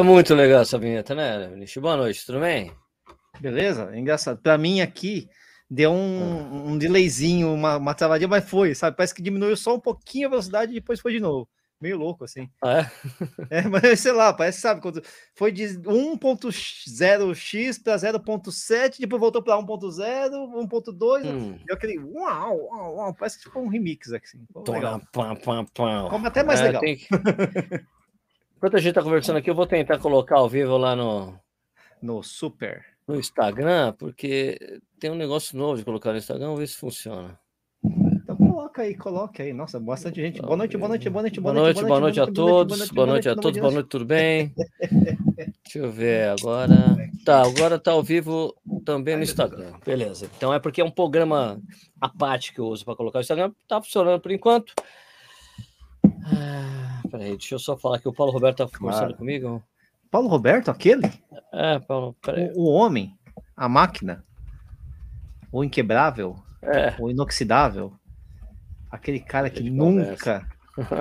É muito legal essa vinheta, né, Vinícius? Boa noite, tudo bem? Beleza? Engraçado. Para mim aqui deu um, um delayzinho, uma, uma travadinha, mas foi, sabe? Parece que diminuiu só um pouquinho a velocidade e depois foi de novo. Meio louco, assim. Ah, é? É, mas sei lá, parece, sabe, quando foi de 1.0x para 0.7, depois voltou para 1.0, 1.2, Hum. deu aquele uau, uau, uau, parece um remix aqui. Assim. Legal. Como até mais É, legal. tem que- Enquanto a gente tá conversando aqui, eu vou tentar colocar ao vivo lá no, No Super. no Instagram, porque tem um negócio novo de colocar no Instagram, vamos ver se funciona. Então coloca aí, coloca aí. Nossa, bastante gente. Boa noite, boa noite, boa noite, Boa noite, boa noite a todos. Boa noite a todos, boa noite, tudo bem? Deixa eu ver agora. Tá, agora tá ao vivo também no Instagram. Beleza. Então é porque é um programa à parte que eu uso para colocar no Instagram. Tá funcionando por enquanto. Ah, peraí, deixa eu só falar que o Paulo Roberto tá conversando Claro. comigo. Paulo Roberto, aquele? É, Paulo, peraí. O, o homem, a máquina, o inquebrável, É, o inoxidável, aquele cara que nunca,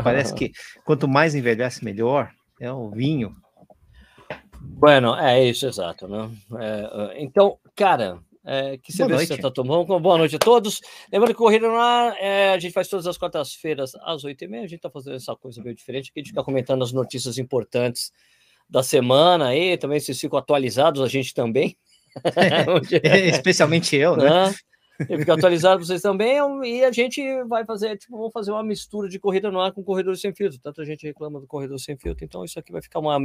parece que quanto mais envelhece, melhor, é o vinho. bueno, é isso, exato, né? É, é, então, cara, é, que você noite. tá tomando? Boa noite a todos. Lembrando que Corrida no Ar, é, a gente faz todas as quartas-feiras às oito e meia. A gente tá fazendo essa coisa meio diferente, que a gente fica comentando as notícias importantes da semana aí, também vocês ficam atualizados, a gente também. Especialmente eu, né? Eu fico atualizado vocês também, e a gente vai fazer, tipo, vamos fazer uma mistura de corrida no ar com corredor sem filtro. Tanta gente reclama do corredor sem filtro, então isso aqui vai ficar uma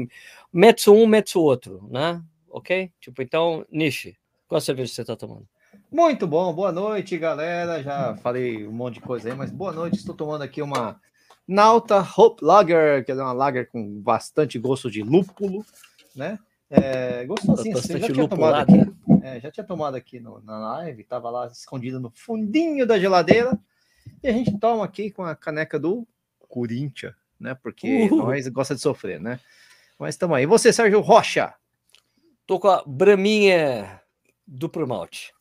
metso um, metso outro, né? Ok? Tipo, então, Nishi, qual cerveja você tá tomando? Muito bom, boa noite, galera. Já falei um monte de coisa aí, mas boa noite. Estou tomando aqui uma Nauta Hope Lager, que é uma lager com bastante gosto de lúpulo, né? É, gostosinho, assim, já tinha tomado aqui. É, já tinha tomado aqui no- na live, tava lá escondido no fundinho da geladeira. E a gente toma aqui com a caneca do Corinthians, né? Porque Uhul. nós gosta de sofrer, né? Mas estamos aí. E você, Sérgio Rocha? Tô com a Braminha duplo malte.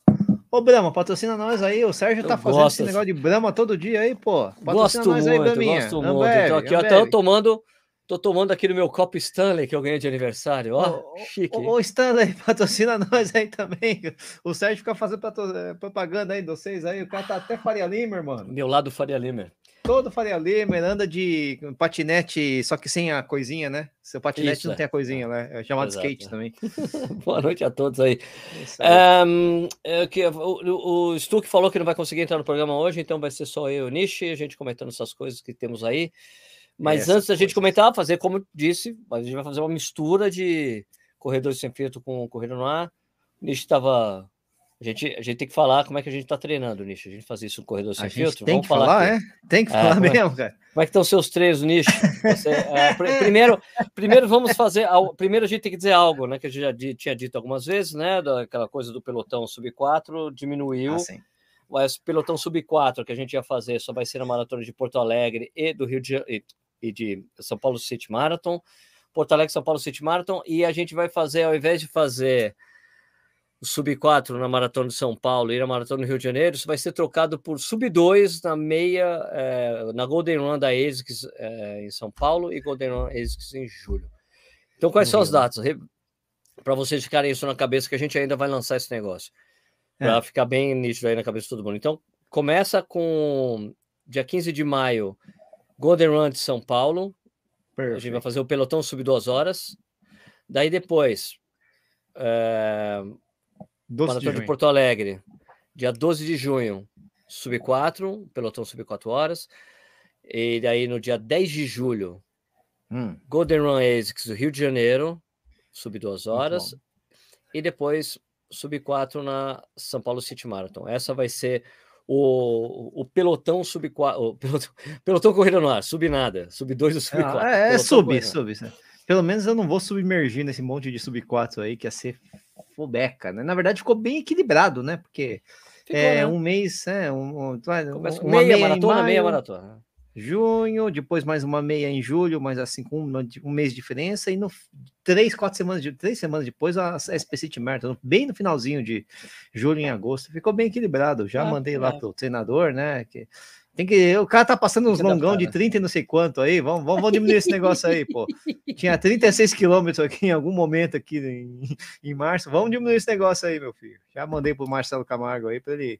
Ô, Brahma, patrocina nós aí. O Sérgio Eu tá fazendo gosto esse negócio de Brahma todo dia aí, pô. Patrocina Gosto nós aí, muito, Braminha. gosto muito. Ambev, Então aqui, ó, Ambev. tô tomando, tô tomando aqui no meu copo Stanley que eu ganhei de aniversário, ó, Ô, chique. Ô, ô, Stanley, patrocina nós aí também. O Sérgio fica fazendo eh, propaganda aí de vocês aí. O cara tá até Faria Limer, mano. Meu lado Faria Limer. Todo Faria Limer, anda de patinete, só que sem a coisinha, né? Seu patinete Isso, não é. tem a coisinha, né? É chamado Exato, skate é. também. Boa noite a todos aí. Aí. Ahn, é que, o, o Stuck falou que não vai conseguir entrar no programa hoje, então vai ser só eu e o Nishi, a gente comentando essas coisas que temos aí. Mas antes da gente coisas. comentar, fazer como eu disse, a gente vai fazer uma mistura de corredores sem filtro com corrida no ar. O Nishi estava. A gente, a gente tem que falar como é que a gente está treinando, Nishi. A gente faz isso no corredor sem A filtro. tem Vamos que falar, aqui. é? Tem que É, falar é- mesmo, cara. Como é que estão seus treinos, Nishi? Você, é, pr- primeiro, primeiro vamos fazer. Primeiro a gente tem que dizer algo, né? Que a gente já tinha dito algumas vezes, né? Daquela coisa do pelotão sub 4 diminuiu. Assim. Mas pelotão sub 4 que a gente ia fazer só vai ser na maratona de Porto Alegre e do Rio de Janeiro e de São Paulo City Marathon. Porto Alegre, São Paulo City Marathon. E a gente vai fazer, ao invés de fazer o sub 4 na maratona de São Paulo e na maratona do Rio de Janeiro, isso vai ser trocado por sub 2 na meia, eh, na Golden Run da ASICS eh, em São Paulo e Golden Run ASICS em julho. Então, quais são as né? datas? Para vocês ficarem isso na cabeça, que a gente ainda vai lançar esse negócio É. para ficar bem nítido aí na cabeça de todo mundo. Então, começa com dia 15 de maio, Golden Run de São Paulo. A gente vai fazer o pelotão sub duas horas. Daí depois, 12 de Maratona de junho. Porto Alegre, dia 12 de junho, sub 4, pelotão sub 4 horas. E daí no dia 10 de julho, Hum, Golden Run ASICS do Rio de Janeiro, sub 2 Muito horas. E depois sub 4 na São Paulo City Marathon. Essa vai ser o, o pelotão sub 4, o pelotão, pelotão corrida no ar, sub nada, sub 2 e sub 4. Ah, é, é sub, sub. Pelo menos eu não vou submergir nesse monte de sub 4 aí, que ia ser fobeca, né? Na verdade, ficou bem equilibrado, né? Porque Ficou, é né? um mês, é, um, um, Começa com uma meia, em maratona, meia maio, maratona. junho, depois mais uma meia em julho, mais assim com um, um mês de diferença, e no três, quatro semanas, de, três semanas depois a SP City Marathon, bem no finalzinho de julho em agosto, ficou bem equilibrado. Já Ah, mandei lá é. pro treinador, né? Que Tem que. O cara tá passando uns longão de 30 e não sei quanto aí. Vamos, vamos, vamos diminuir esse negócio aí, pô. Tinha 36 quilômetros aqui em algum momento aqui em, em março. Vamos diminuir esse negócio aí, meu filho. Já mandei pro Marcelo Camargo aí para ele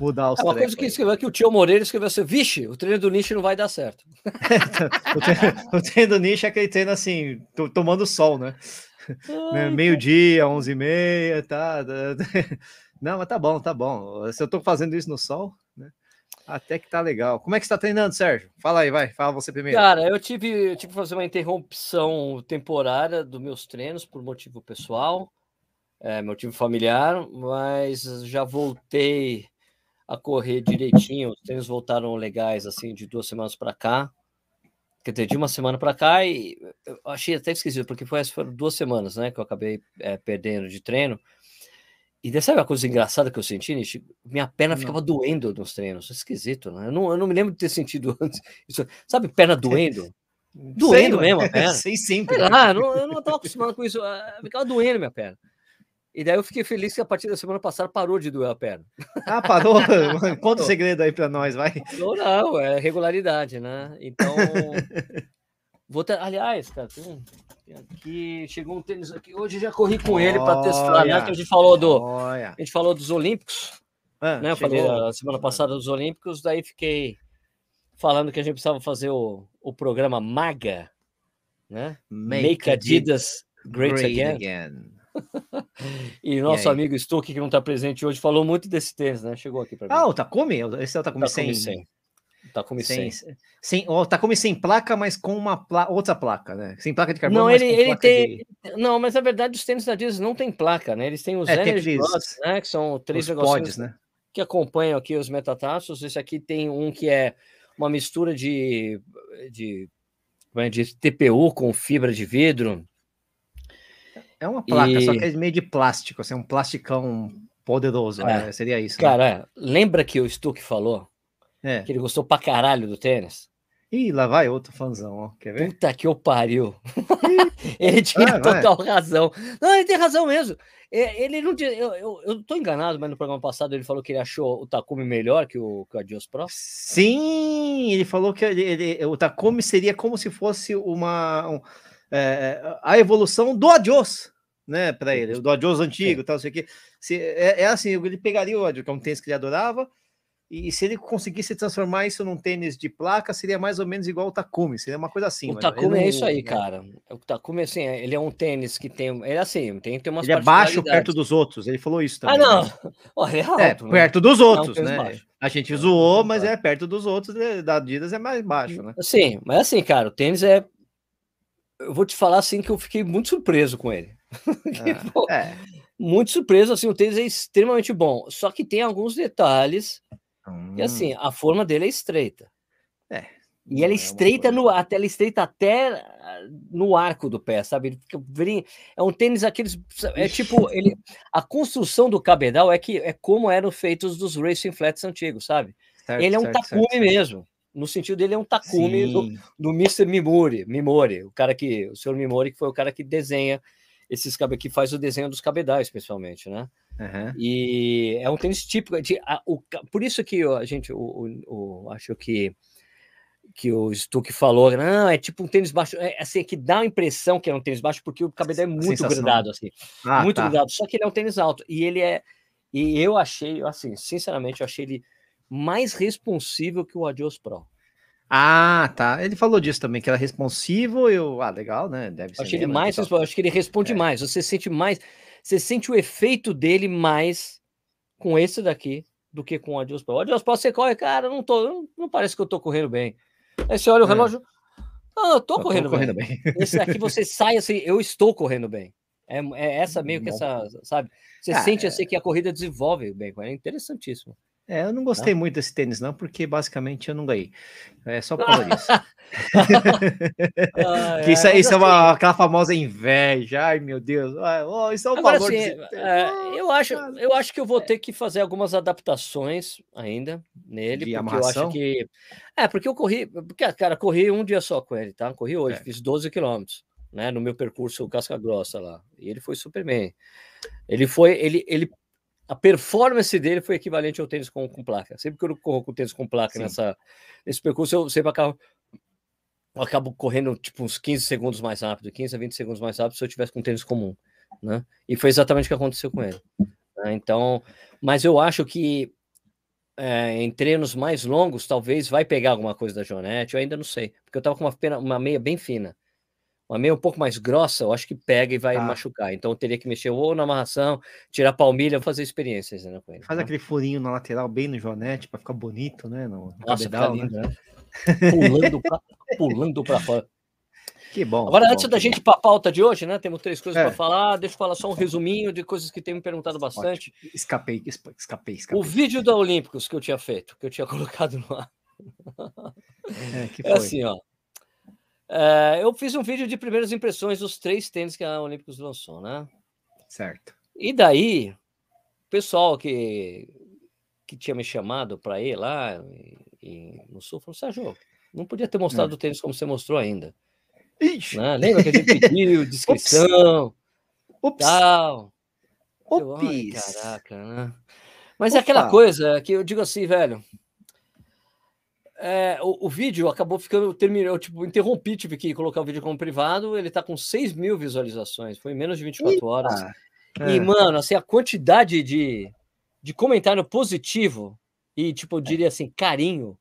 mudar os é uma coisa que escreveu aqui, o tio Moreira escreveu assim: vixe, o treino do nicho não vai dar certo. o, treino, o, treino, do nicho é aquele treino assim, tomando sol, né? né? Meio-dia, 11h30, tá, tá, tá. Não, mas tá bom, tá bom. Se eu tô fazendo isso no sol, né? Até que tá legal. Como é que está treinando, Sérgio? Fala aí, vai. Fala você primeiro. Cara, eu tive, eu tive que fazer uma interrupção temporária dos meus treinos por motivo pessoal, é, motivo familiar, mas já voltei a correr direitinho. Os treinos voltaram legais, assim, de duas semanas para cá. Quer dizer, de uma semana para cá, e eu achei até esquisito, porque foi, foram duas semanas, né, que eu acabei é, perdendo de treino. E sabe uma coisa engraçada que eu senti, Nish? Minha perna não. ficava doendo nos treinos. Esquisito, né? Eu não, eu não me lembro de ter sentido antes. Isso, sabe, perna doendo? doendo Sei, mesmo a perna. Sei sempre. Sei lá, não, eu não estava acostumado com isso. Ah, ficava doendo minha perna. E daí eu fiquei feliz que a partir da semana passada parou de doer a perna. Ah, parou? Conta o segredo aí para nós, vai. Não, não, é regularidade, né? Então. Vou ter... Aliás, cara, tem, aqui. Chegou um tênis aqui. Hoje já corri com ele para testar, né? Que a gente falou do. Olha. A gente falou dos Olímpicos. Ah, né? Eu falei a semana passada dos Olímpicos, daí fiquei falando que a gente precisava fazer o, o programa MAGA, né? Make, Make Adidas Great, great Again. again. e nosso e amigo Stuck, que não está presente hoje, falou muito desse tênis, né? Chegou aqui para mim. Ah, o Takumi? Esse é o Takumi, Takumi 100. 100. Takumi 100. 100. 100 o Takumi sem placa, mas com uma pla outra placa, né? Sem placa de carbono, Não, ele, ele tem... De... Não, mas na verdade os tênis da Adidas não tem placa, né? Eles têm os é, Energy Rods, né? Que são três negócios né? que acompanham aqui os metatarsos. Esse aqui tem um que é uma mistura de, de, é, de TPU com fibra de vidro. É uma placa, e... só que é meio de plástico, assim, um plasticão poderoso, é. né? Seria isso. Né? Cara, né? lembra que o Stuck falou é. que ele gostou pra caralho do tênis? Ih, lá vai outro fãzão, ó. Quer ver? Puta que eu pariu. ele tinha total vai. razão. Não, ele tem razão mesmo. Ele não tinha. Eu, eu, eu tô enganado, mas no programa passado ele falou que ele achou o Takumi melhor que o, que o Adios Pro. Sim, ele falou que ele, ele, o Takumi seria como se fosse uma. Um, é, a evolução do Adios né, para ele, do Adios antigo, tal, sei o que. Se, é, é, assim, ele pegaria o Adios, que é um tênis que ele adorava, e se ele conseguisse transformar isso num tênis de placa, seria mais ou menos igual o Takumi, seria uma coisa assim. O Takumi é isso aí, né? cara. O Takumi, assim, é, ele é um tênis que tem, ele é assim, tem, tem umas Ele é baixo perto dos outros, ele falou isso também. Ah, não! Olha, é, alto, é né? perto dos outros, é um né? Baixo. A gente zoou, mas é perto dos outros, né? da Adidas é mais baixo, né? Sim, mas assim, cara, o tênis é... Eu vou te falar, assim, que eu fiquei muito surpreso com ele. Ah, pô, é. Muito surpreso, assim, o tênis é extremamente bom. Só que tem alguns detalhes. Hum. E assim, a forma dele é estreita. É. E ela é estreita no até ela estreita até ah, no arco do pé, sabe? É um tênis aqueles é tipo ele a construção do cabedal é que é como eram feitos dos racing flats antigos, sabe? Certo, ele é um certo, Takumi certo. mesmo. No sentido dele é um Takumi do, do Mr. Mimori, Mimori, o cara que o senhor Mimori que foi o cara que desenha esses que faz o desenho dos cabedais, pessoalmente, né? Uhum. E é um tênis típico de, a, o, por isso que a gente, o, o, o, acho que que o Stuck falou, não, é tipo um tênis baixo, é assim, que dá a impressão que é um tênis baixo, porque o cabedal é muito Sensação. grudado, assim, ah, muito tá. grudado, só que ele é um tênis alto, e ele é, e eu achei, assim, sinceramente, eu achei ele mais responsivo que o Adios Pro. Ah, tá. Ele falou disso também, que era responsivo. Eu, ah, legal, né? Deve ser. Acho ele mais, acho que ele responde é. mais. Você sente mais, você sente o efeito dele mais com esse daqui do que com o Adios Pro. O Adios Pro você corre, cara, não tô, não, não, parece que eu tô correndo bem. Aí você olha o é. relógio, não, eu tô, eu correndo, tô correndo bem. bem. Esse aqui você sai assim, eu estou correndo bem. É, é essa meio que essa, sabe? Você ah, sente assim que a corrida desenvolve bem, é interessantíssimo. É, eu não gostei não? muito desse tênis, não, porque basicamente eu não ganhei. É só por causa disso. ah, é, isso, isso é uma, assim aquela famosa inveja. Ai, meu Deus. oh, isso é um Agora, valor assim, é, eu, acho, eu acho que eu vou ter que fazer algumas adaptações ainda nele, De porque amarração? eu acho que. É, porque eu corri. Porque, cara, corri um dia só com ele, tá? Corri hoje, é. fiz 12 quilômetros. Né, no meu percurso casca grossa lá, e ele foi super bem. Ele foi, ele, ele a performance dele foi equivalente ao tênis com, com placa. Sempre que eu corro com tênis com placa nessa, nesse percurso, eu sempre acabo, eu acabo correndo tipo uns 15 segundos mais rápido, 15 a 20 segundos mais rápido se eu tivesse com tênis comum, né? E foi exatamente o que aconteceu com ele. Né? Então, mas eu acho que é, em treinos mais longos, talvez vai pegar alguma coisa da Jonete, eu ainda não sei, porque eu tava com uma, pena, uma meia bem fina. Uma meia um pouco mais grossa, eu acho que pega e vai ah. machucar. Então eu teria que mexer ou na amarração, tirar palmilha, fazer experiências né, com ele. Faz né? aquele furinho na lateral, bem no Jonete, para ficar bonito, né? No, no Nossa, cabedal, lindo, né? né? Pulando pra, pulando para fora. Que bom. Agora, que antes bom, da gente ir para a pauta de hoje, né? Temos três coisas é. para falar. Deixa eu falar só um resuminho de coisas que tem me perguntado bastante. Escapei, escapei, escapei. O vídeo da Olímpicos que eu tinha feito, que eu tinha colocado no ar. É, é assim, ó. É, eu fiz um vídeo de primeiras impressões dos três tênis que a Olímpicos lançou, né? Certo. E daí, o pessoal que, que tinha me chamado para ir lá e, e no Sul falou: Sérgio, não podia ter mostrado é. o tênis como você mostrou ainda. Ixi. Né? Lembra que a gente pediu descrição, Ups. tal. Ops. Eu, caraca, né? Mas Opa. é aquela coisa que eu digo assim, velho. É, o, o, vídeo acabou ficando, terminou, tipo, interrompi, tive que colocar o vídeo como privado, ele tá com 6 mil visualizações, foi menos de 24 Eita. horas. É. E, mano, assim, a quantidade de, de comentário positivo e, tipo, eu diria assim, carinho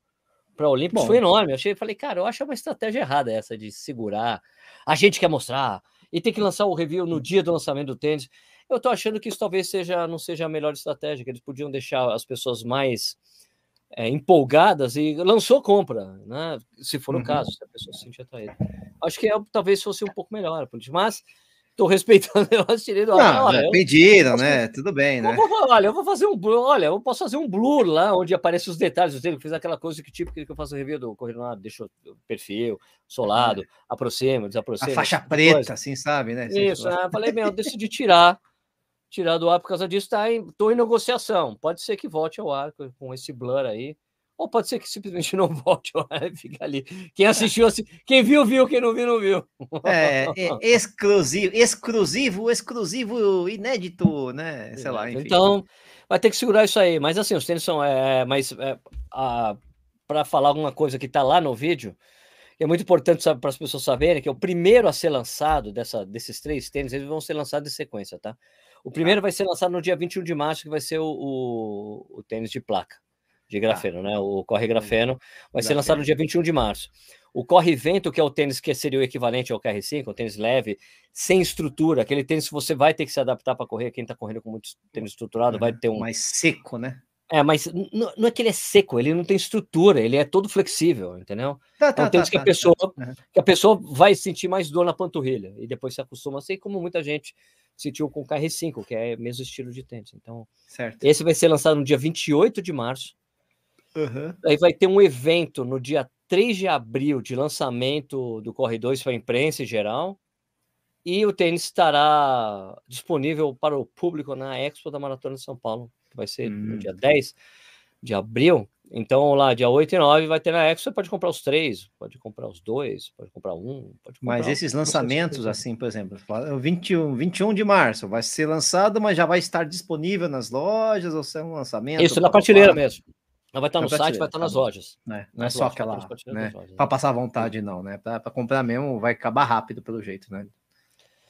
para o Olímpicos foi enorme. Eu achei, falei, cara, eu acho uma estratégia errada essa de segurar. A gente quer mostrar e tem que lançar o review no dia do lançamento do tênis. Eu tô achando que isso talvez seja não seja a melhor estratégia, que eles podiam deixar as pessoas mais é, empolgadas e lançou compra, né? Se for uhum. o caso, se a pessoa se sentir atraída. Acho que é, talvez fosse um pouco melhor, mas Tô respeitando o negócio, ar. Não, eu, pediram, né? Tudo bem, né? Eu vou, olha, eu vou fazer um olha, eu posso fazer um blur lá onde aparecem os detalhes Eu fiz aquela coisa que tipo que eu faço review do corredor, deixa o perfil, solado, aproxima, desaproxima. A faixa preta, coisa. assim, sabe, né? Isso, né? falei, meu, eu decidi tirar, tirar do ar por causa disso, tá em, tô em negociação. Pode ser que volte ao ar com esse blur aí. Ou pode ser que simplesmente não volte e fica ali. Quem assistiu, assim, quem viu, viu, quem não viu, não viu. É, é exclusivo, exclusivo, exclusivo, inédito, né? Sei lá, enfim. Então, vai ter que segurar isso aí. Mas assim, os tênis são. É, mas é, para falar alguma coisa que está lá no vídeo, é muito importante para as pessoas saberem que é o primeiro a ser lançado dessa, desses três tênis, eles vão ser lançados em sequência, tá? O primeiro ah. vai ser lançado no dia 21 de março, que vai ser o, o, o tênis de placa de tá. grafeno, ah. né? O Corre Grafeno vai grafeno. ser lançado no dia 21 de março. O Corre Vento, que é o tênis que seria o equivalente ao KR5, o tênis leve, sem estrutura, aquele tênis que você vai ter que se adaptar para correr. Quem está correndo com muito tênis estruturado vai ter um. Mais seco, né? É, mas não, é que ele é seco, ele não tem estrutura, ele é todo flexível, entendeu? Tá, tá, é um tênis tá, que, a tá, pessoa, tá. que a pessoa vai sentir mais dor na panturrilha e depois se acostuma, assim como muita gente sentiu com o KR5, que é o mesmo estilo de tênis. Então, certo. esse vai ser lançado no dia 28 de março. Uhum. Aí vai ter um evento no dia 3 de abril de lançamento do Corre 2 para a imprensa em geral. E o tênis estará disponível para o público na Expo da Maratona de São Paulo, que vai ser no dia 10 hum. de abril. Então, lá, dia 8 e 9, vai ter na Expo. Você pode comprar os três, pode comprar os dois, pode comprar um. Pode comprar mas esses lançamentos, assim, por exemplo, 21, 21 de março vai ser lançado, mas já vai estar disponível nas lojas ou ser um lançamento? Isso, na prateleira mesmo. Não vai estar no site, vai estar nas lojas. É, não é só lojas, aquela, né? Para passar vontade, não, né? Para comprar mesmo, vai acabar rápido pelo jeito, né?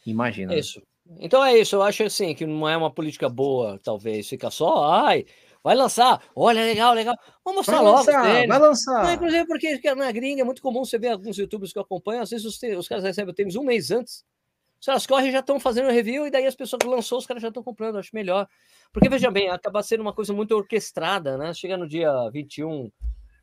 Imagina. É isso. Então é isso, eu acho assim que não é uma política boa, talvez, fica só, ai, vai lançar, olha, legal, legal, vamos mostrar vai logo. Lançar, vai lançar. Não, inclusive porque na gringa é muito comum você ver alguns youtubers que eu acompanho, às vezes os, os caras recebem o tênis um mês antes. Os caras correm já estão fazendo review e daí as pessoas que lançou, os caras já estão comprando, acho melhor. Porque, veja bem, acaba sendo uma coisa muito orquestrada, né? Chega no dia 21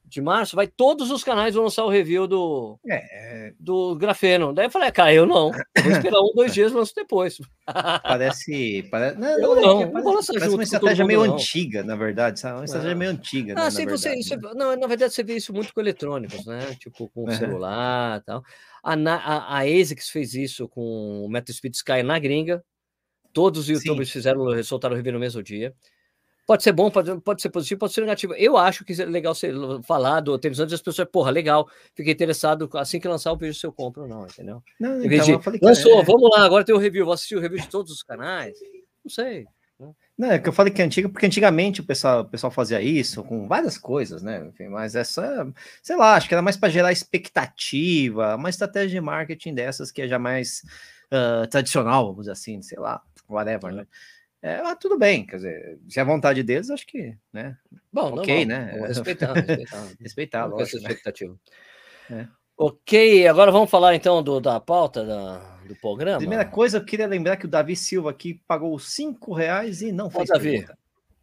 de março, vai todos os canais vão lançar o review do, é... do grafeno. Daí eu falei, cara, eu não. Eu vou esperar um, dois dias, lanço depois. Parece. parece não, eu não, não, vou lançar parece junto uma estratégia meio não. antiga, na verdade. Uma estratégia meio antiga. Ah, né, sim, você, você, Não, na verdade, você vê isso muito com eletrônicos, né? Tipo, com o celular e tal. A, a, a ASICS fez isso com o Metro Speed Sky na gringa. Todos os youtubers Sim. fizeram, soltaram o review no mesmo dia. Pode ser bom, pode, pode ser positivo, pode ser negativo. Eu acho que é legal ser falar do tênis antes as pessoas, porra, legal, fiquei interessado, assim que lançar o vídeo se eu compro ou não, entendeu? Não, então, de, lançou, é. vamos lá, agora tem o review, vou assistir o review de todos os canais. Não sei. Né? Não, é que eu falei que é antiga, porque antigamente o pessoal, o pessoal fazia isso com várias coisas, né? Enfim, mas essa, sei lá, acho que era mais para gerar expectativa, uma estratégia de marketing dessas que é já mais uh, tradicional, vamos dizer assim, sei lá, whatever, né? É, mas tudo bem, quer dizer, se é a vontade deles, acho que, né? Bom, ok, né? Respeitar, respeitar. respeitar, lógico, né? expectativa. É. Ok, agora vamos falar então do, da pauta da, do programa. Primeira coisa, eu queria lembrar que o Davi Silva aqui pagou cinco reais e não fez Davi, pergunta.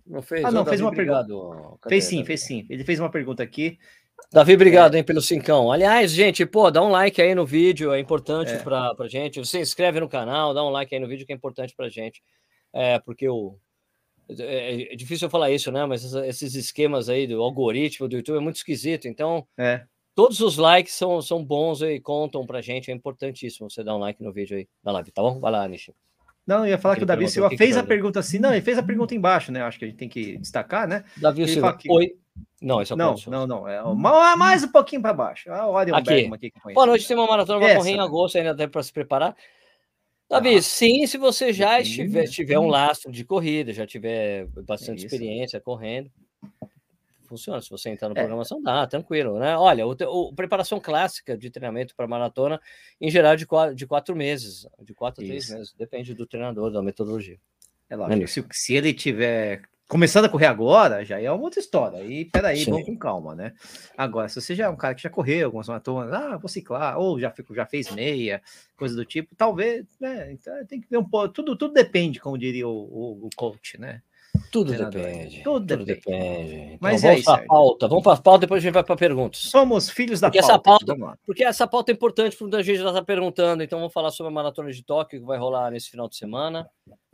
Não fez? Ah, não, Davi, fez uma obrigado. pergunta. Fez sim, Davi? fez sim. Ele fez uma pergunta aqui. Davi, obrigado, é. hein, pelo cincão. Aliás, gente, pô, dá um like aí no vídeo, é importante é. Pra, pra gente. Você inscreve no canal, dá um like aí no vídeo que é importante pra gente é, porque o. É, é, difícil eu falar isso, né? Mas esses esquemas aí do algoritmo do YouTube é muito esquisito. Então, é. todos os likes são, são bons e contam pra gente. É importantíssimo você dar um like no vídeo aí da live, tá bom? Vai lá, Nishi. Não, eu ia falar que o Davi Silva fez a pergunta assim. Não, ele fez a pergunta embaixo, né? Acho que a gente tem que destacar, né? Davi Silva, que... oi. Não, isso é não, não, não. É mais um pouquinho para baixo. Ah, olha aqui. aqui Boa noite, tem uma maratona, vai correr em agosto ainda tem para se preparar. Davi, sim, se você já estiver, tiver um lastro de corrida, já tiver bastante é experiência correndo, funciona. Se você entrar no é. programação, dá, tranquilo, né? Olha, o, o preparação clássica de treinamento para maratona, em geral, de quatro, de quatro meses, de quatro a três meses, depende do treinador, da metodologia. É lógico, é se, se ele tiver começando a correr agora, já é uma outra história. E peraí, Sim. vamos com calma, né? Agora, se você já é um cara que já correu algumas maratonas, ah, vou ciclar, ou já, fico, já fez meia, coisa do tipo, talvez, né? Então, tem que ver um pouco. Tudo, tudo depende, como diria o, o, o coach, né? Tudo depende. Tudo, tudo depende. depende. Então, Mas vamos é isso. Para pauta. Vamos para a pauta, depois a gente vai para perguntas. Somos filhos da porque pauta. Essa pauta porque essa pauta é importante, porque a gente já está perguntando. Então, vamos falar sobre a maratona de Tóquio, que vai rolar nesse final de semana,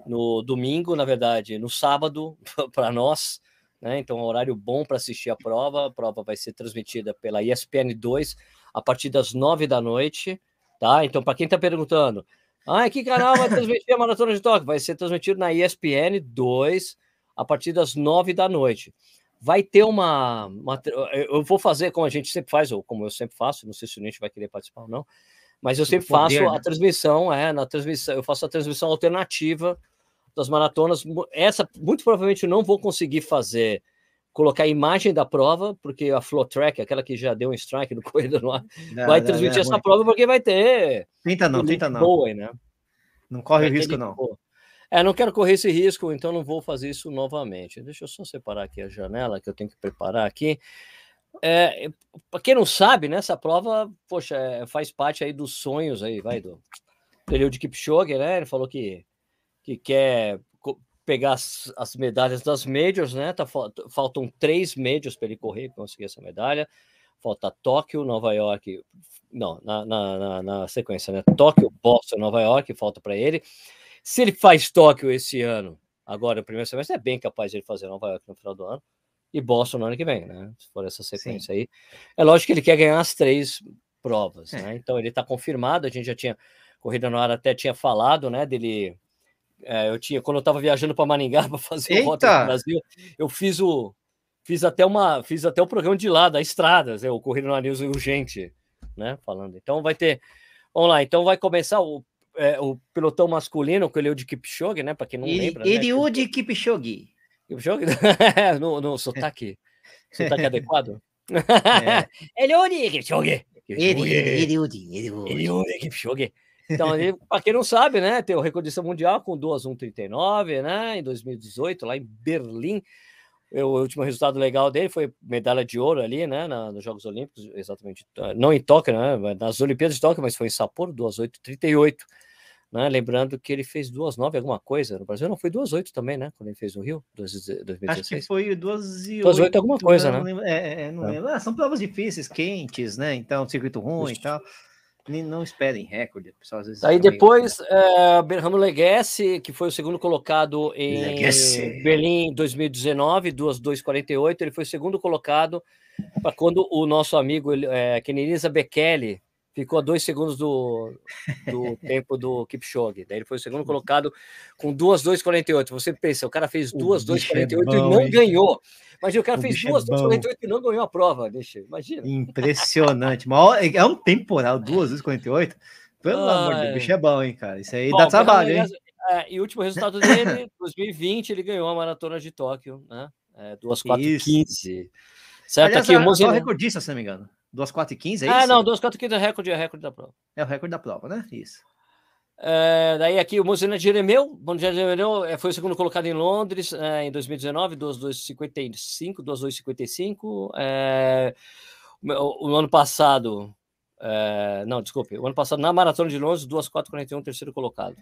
no domingo, na verdade, no sábado, para nós. Né? Então, é um horário bom para assistir a prova. A prova vai ser transmitida pela ESPN 2 a partir das nove da noite. Tá? Então, para quem está perguntando, ah, que canal vai transmitir a maratona de Tóquio? Vai ser transmitido na ESPN 2 a partir das nove da noite. Vai ter uma, uma, Eu vou fazer como a gente sempre faz, ou como eu sempre faço, não sei se o Nietzsche vai querer participar ou não, mas eu sempre poder, faço né? a transmissão, é, na transmissão, eu faço a transmissão alternativa das maratonas. Essa, muito provavelmente, eu não vou conseguir fazer colocar a imagem da prova, porque a Flow Track, aquela que já deu um strike no corrida no ar, não, vai transmitir não, essa prova porque vai ter. Tenta não, tenta não. Boa, né? Não corre vai risco, não. Boa. É, não quero correr esse risco, então não vou fazer isso novamente. Deixa eu só separar aqui a janela que eu tenho que preparar aqui. É, para quem não sabe, né, essa prova, poxa, é, faz parte aí dos sonhos aí, vai, do período de Kipchoge, né? Ele falou que, que quer pegar as, as medalhas das majors, né? Tá, faltam três majors para ele correr, para conseguir essa medalha. Falta Tóquio, Nova York, não, na, na, na, na sequência, né? Tóquio, Boston, Nova York, falta para ele. Se ele faz Tóquio esse ano, agora no primeiro semestre, é bem capaz de ele fazer Nova York no final do ano e Boston no ano que vem, né? Se for essa sequência Sim. aí. É lógico que ele quer ganhar as três provas, é. né? Então ele está confirmado, a gente já tinha, Corrida no Ar até tinha falado, né, dele. É, eu tinha, quando eu estava viajando para Maringá para fazer Eita! o Rota do Brasil, eu fiz o. Fiz até uma, fiz até o programa de lá, da Estradas, é, o Corrida no Ar News urgente, né? Falando. Então vai ter. Vamos lá, então vai começar o é, o pelotão masculino, com o Eliud Kipchoge, né? Para quem não ele, lembra. Eliud né? Kipchoge. Kipchoge? no, no sotaque, sotaque adequado. É. Eliud Kipchoge. Eliud, Eliud Kipchoge. Então, para quem não sabe, né, tem o recordista mundial com 2:1:39, né, em 2018, lá em Berlim. O último resultado legal dele foi medalha de ouro ali, né, na, nos Jogos Olímpicos, exatamente, não em Tóquio, né, nas Olimpíadas de Tóquio, mas foi em Sapporo, 2:8:38. Né? Lembrando que ele fez duas nove alguma coisa no Brasil, não foi duas oito também, né? Quando ele fez no Rio, 2016. Acho que foi duas e duas oito alguma coisa, né? É, é, não é. Ah, são provas difíceis, quentes, né? Então, circuito ruim e tal. Não esperem recorde, pessoal. Às vezes Aí depois, é, Berramo Legacy, que foi o segundo colocado em Legacy. Berlim em 2019, 2,248. Ele foi o segundo colocado para quando o nosso amigo é, Kenenisa Bekele ficou a dois segundos do, do tempo do Kipchoge. Daí ele foi o segundo colocado com 2,248. Você pensa, o cara fez 2,248 é e não hein? ganhou. Imagina, o cara o fez 2,248 é e não ganhou a prova. Deixa, imagina. Impressionante. É, é um temporal, 2,248. Pelo ah, amor de Deus, bicho é bom, hein, cara. Isso aí bom, dá trabalho, hein? É, e o último resultado dele, 2020, ele ganhou a maratona de Tóquio, né? É, 2 4 15 Certo? Aliás, aqui, o Mozilla... é o recordista, se não me engano. 2 4 15 é ah, isso? Ah, não, 2 4 15 é recorde, é recorde da prova. É o recorde da prova, né? Isso. É, daí aqui o Mozilla Jeremeu, o Jeremeu é, foi o segundo colocado em Londres é, em 2019, 2,255, 2,255. É, o, o ano passado, é, não, desculpe, o ano passado na Maratona de Londres, 2,441, terceiro colocado.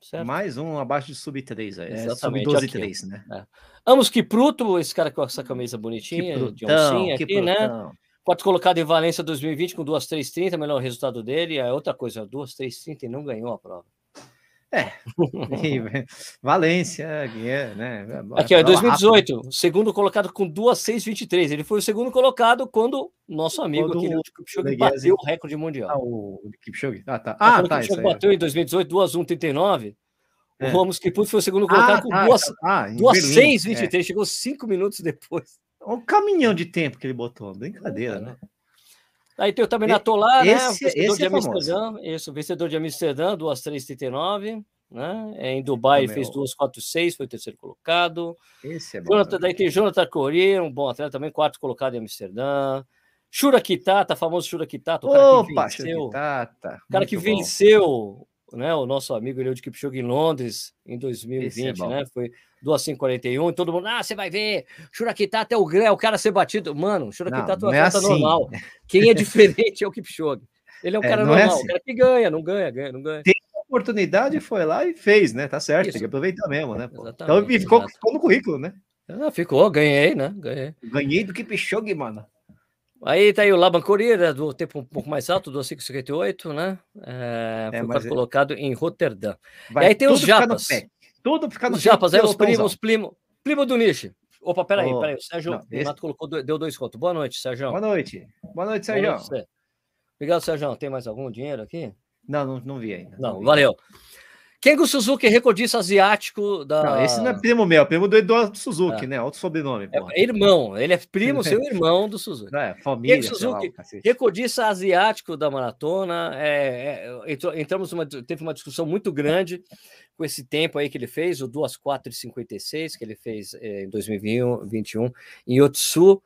Certo? Mais um abaixo de sub 3, é, sub 12 3, né? É. Amos Kipruto, esse cara com essa camisa bonitinha, de oncinha aqui, né? Quarto colocado em Valência 2020 com 2,330, melhor resultado dele. É outra coisa, 2,330 e não ganhou a prova. É, Valência, é, né? Aqui, ó, 2018, rápido. segundo colocado com 2,623. Ele foi o segundo colocado quando nosso amigo quando aqui, o Kipchoge, bateu o recorde mundial. Ah, o Kipchoge? Ah, tá. Ah, tá. O Kipchoge bateu em 2018 2,139. É. O Ramos Kiput foi o segundo colocado ah, com tá, 2,623. Tá. Ah, é. Chegou cinco minutos depois. Um caminhão de tempo que ele botou. Brincadeira, né? Aí tem o Taminato lá, né? Esse, vencedor esse de é Amsterdã. Isso, vencedor de Amsterdã, 2,339. Né? É, em Dubai ele fez 2,46, foi o terceiro colocado. Esse é bom. Jonathan, daí tem Jonathan Corrier, um bom atleta também, quarto colocado em Amsterdã. Shura Kitata, famoso Shura Kitata, o cara Opa, que venceu. Kitata, o cara que bom. venceu né, o nosso amigo Eliud Kipchoge em Londres em 2020, é né? Foi 2,541 e todo mundo, ah, você vai ver, Churakitata é o, é o cara ser batido. Mano, Churakitata é é assim. normal. Quem é diferente é o Kipchoge. Ele é um é, cara é normal, é assim. o cara que ganha, não ganha, ganha, não ganha. Tem oportunidade, foi lá e fez, né? Tá certo, Isso. tem que aproveitar mesmo, né? Então, e ficou, ficou, no currículo, né? Ah, ficou, ganhei, né? Ganhei. Ganhei do Kipchoge, mano. Aí tá aí o Laban Corrida, do tempo um pouco mais alto, do 5,58, né? É, é, foi colocado em Roterdã. Vai e aí tem os japas. Tudo fica no Os japas, é os primos, primo, primo do Nishi. Opa, peraí, oh, peraí. O Sérgio não, esse... colocou, deu dois contos. Boa noite, Sérgio. Boa noite. Boa noite, Sérgio. Obrigado, Sérgio. Tem mais algum dinheiro aqui? Não, não, não vi ainda. Não, não vi. valeu. Kengo Suzuki, recordista asiático da. Não, esse não é primo meu, é primo do Eduardo Suzuki, é. né? Outro sobrenome. É irmão, ele é primo, seu irmão do Suzuki. É, família. Kengo Suzuki, lá, recordista asiático da maratona. É, é, entramos numa, teve uma discussão muito grande com esse tempo aí que ele fez, o 2 4 56 que ele fez é, em 2021 em Otsu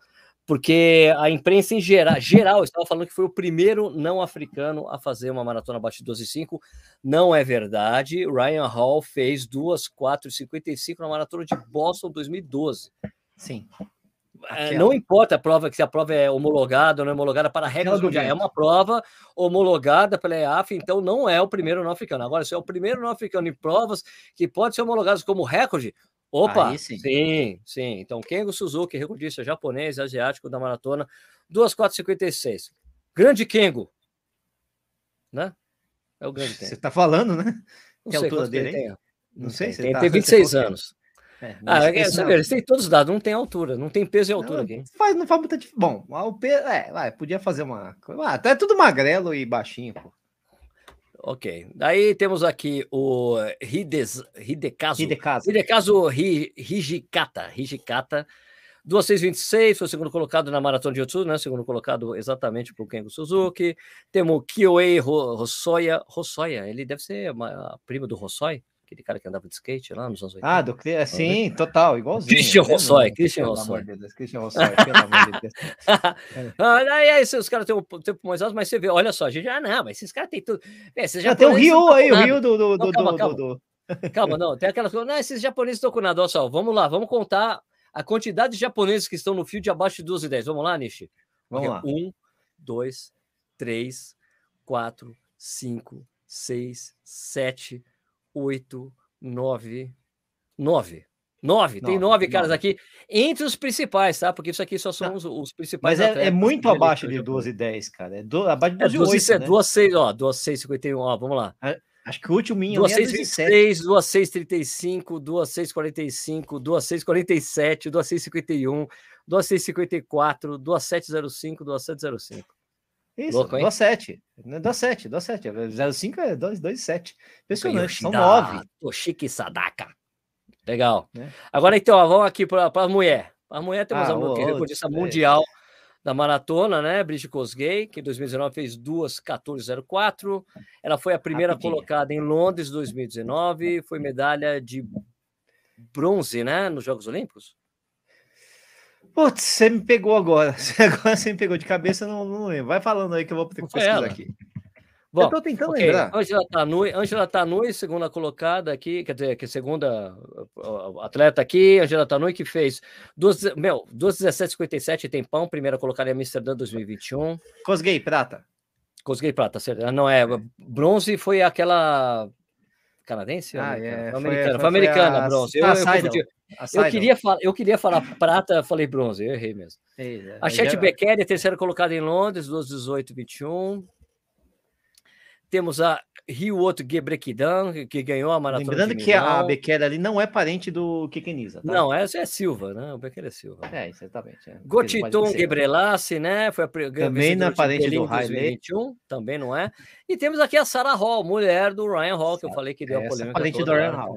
porque a imprensa em geral, geral estava falando que foi o primeiro não africano a fazer uma maratona abaixo de 12 e 5. Não é verdade. Ryan Hall fez 2, 4 e 55 na maratona de Boston 2012. Sim. É, não importa a prova, se a prova é homologada ou não é homologada para regras mundiais, é uma prova homologada pela EAF, então não é o primeiro não africano. Agora, se é o primeiro não africano em provas que pode ser homologadas como recorde, Opa, sim. sim, sim. Então, Kengo Suzuki, recordista japonês, asiático da maratona, 2,456. Grande Kengo. Né? É o grande Kengo. Você está falando, né? Não que altura dele, tem. Não, não sei. Tem, tá, tem 26 anos. É, ah, é, sabe, eles têm todos os dados, não tem altura, não tem peso e altura não, aqui. Faz, não faz muita Bom, o peso, é, vai, podia fazer uma. Ah, até tudo magrelo e baixinho, pô. Ok. Daí temos aqui o Hides, Hidekazu. Hidekazu. Hidekazu Hijikata. Hijikata. 2626, foi o segundo colocado na Maratona de Yotsu, né? Segundo colocado exatamente para o Kengo Suzuki. Temos Kyoei Hosoya. Hosoya, ele deve ser uma, prima do Hosoi, aquele cara que andava de skate lá nos anos 80. Ah, do sim, total, igualzinho. Christian Rossoi, Christian Rossoi. Christian Rossoi, pelo amor de Deus. ah, aí, os caras têm um tempo mais alto, mas você vê, olha só, a gente ah, não, mas esses caras têm tudo. É, já tem o Rio aí, o Rio do. do, calma. do, calma, não, tem aquelas coisas, não, esses japoneses estão com nada, olha só, vamos lá, vamos contar a quantidade de japoneses que estão no fio de abaixo de 12 e 10. Vamos lá, Nishi? Vamos lá. 1, 2, 3, 4, 5, 6, 7, 8, nove. Nove. Nove, tem nove caras aqui, entre os principais, tá? Porque isso aqui só são os, os principais. Mas é, é muito abaixo de 12 e 10, cara. É do, abaixo de 12 é, 12 8, é, né? 2, 6, ó, 2, 6, 51, ó, vamos lá. Acho que o último minho 2, 6, 26, 2, 6, 35, 2, 6, 45, 2, 6, 47, 2, 6, 51, 2, 6, 54, 2, 7, 05, 2, 7, 05. Isso, Louco, dá 7. Dá 7, dá 7. 05 é 2, 2 7. Impressionante, são 9. Toshiki Sadaka. Legal. É. Agora então, vamos aqui para a mulher. A mulher temos ah, a mulher, recordista mundial é. da maratona, né? Bridget Kosgei, que em 2019 fez 2:14:04. Ela foi a primeira Rapidinha. colocada em Londres 2019, foi medalha de bronze, né, nos Jogos Olímpicos. Putz, você me pegou agora. Agora você me pegou de cabeça, não, não lembro. Vai falando aí que eu vou ter que pesquisar aqui. Bom, eu tô tentando okay. lembrar. Angela Tanui, Angela Tanui, segunda colocada aqui, quer dizer, que segunda atleta aqui, Angela Tanui, que fez 12, meu, 2,17,57 tempão, primeira colocada em Amsterdã 2021. Cosguei, prata. Cosguei, prata, certo. Não é, bronze foi aquela canadense? Ah, é. Foi americana, foi, foi americana, a... bronze. Eu, eu, eu, queria falar, eu queria falar prata, falei bronze, eu errei mesmo. É, a Chet. Becker, terceira colocada em Londres, 2,18,21. Temos a Ryuoto Gebrekidan, que ganhou a maratona. Lembrando que a Bequer ali não é parente do Kikeniza. Tá? Não, essa é Silva, né? O Bequer é Silva. É, exatamente. É. Gotiton Gebrelassi, né? Foi a também não é parente do Riley. Também não é. E temos aqui a Sarah Hall, mulher do Ryan Hall, que eu falei que deu a polêmica. Parente do Ryan Hall.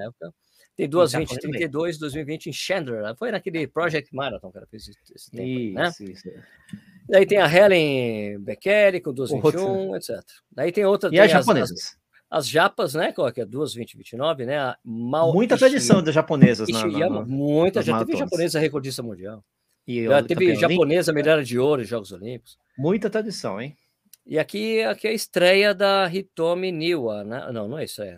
Tem 2,20, 32, 2020 em Chandler. Foi naquele Project Marathon que ela fez esse tempo, isso, né? Isso. Daí tem a Helen Becker com 2,21, etc. Daí tem outra. E tem as japonesas? As, as, japas, né? Qual é que é? 2,20, 29, né? A Mal Muita tradição das japonesas. Na, muita. Já teve japonesa recordista mundial. E já teve japonesa medalha de ouro em Jogos Olímpicos. Muita tradição, hein? E aqui, aqui é a estreia da Hitomi Niwa, né? Não, não é isso, é.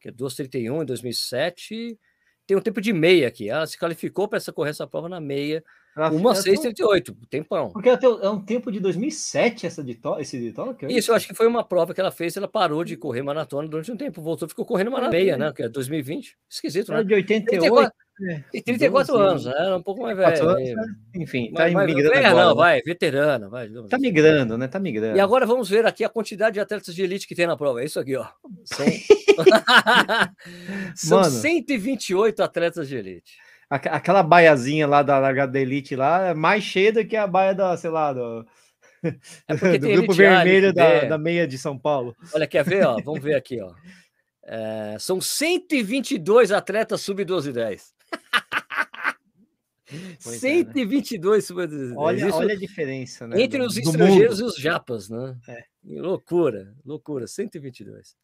Que é 2,31 em 2007. Tem um tempo de meia aqui. Ela se qualificou para essa correr essa prova na meia uma 6,38, tempão. Porque é um tempo de 2007 essa de to... esse de Tóquio? É isso, eu acho que foi uma prova que ela fez, ela parou de correr maratona durante um tempo, voltou, ficou correndo ah, meia, né? Que é 2020. Esquisito, né? De 88. Tem 34 12, anos, né? Um pouco mais velho. Anos, né? Enfim, tá mas, migrando. É, agora, não, né? vai, veterana, vai. Tá migrando, né? Tá migrando. E agora vamos ver aqui a quantidade de atletas de elite que tem na prova. É isso aqui, ó. São, São 128 atletas de elite aquela baiazinha lá da largada da Elite lá é mais cheia do que a baia da, sei lá, do, é do grupo vermelho da, da, meia de São Paulo. Olha, quer ver? Ó, vamos ver aqui. Ó. É, são 122 atletas sub-12 10. Pois 122 é, né? sub-12 olha, Isso, olha a diferença, né? Entre os estrangeiros mundo. e os japas, né? É. Loucura, loucura, 122.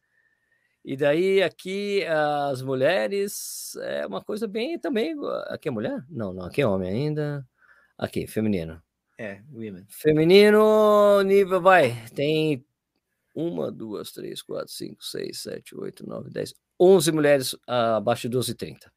E daí aqui as mulheres é uma coisa bem também. Aqui é mulher? Não, não, aqui é homem ainda. Aqui, feminino. É, women. Feminino, nível vai. Tem uma, duas, três, quatro, cinco, seis, sete, oito, nove, dez, onze mulheres abaixo de 12,30.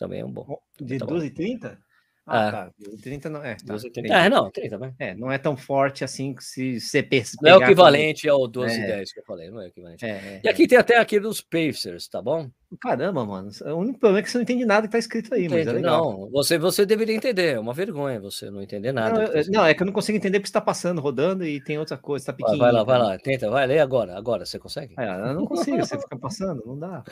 Também é um bom. De tá 12,30? Ah, ah, tá. 30 não é. Tá, 30. É, não, 30 também. É, não é tão forte assim que se você perceber. Não é o equivalente como... ao 12 é. 10 que eu falei, não é equivalente. É, é, e aqui é. tem até aqui dos Pacers, tá bom? Caramba, mano. O único problema é que você não entende nada que tá escrito aí, Entende, mas é legal. Não, você, você deveria entender. É uma vergonha você não entender nada. Não, tá não, é que eu não consigo entender porque está passando, rodando e tem outra coisa, tá pequeno. Vai, vai lá, vai lá. Tenta, vai ler agora. Agora, você consegue? É, eu não consigo, você fica passando, não dá.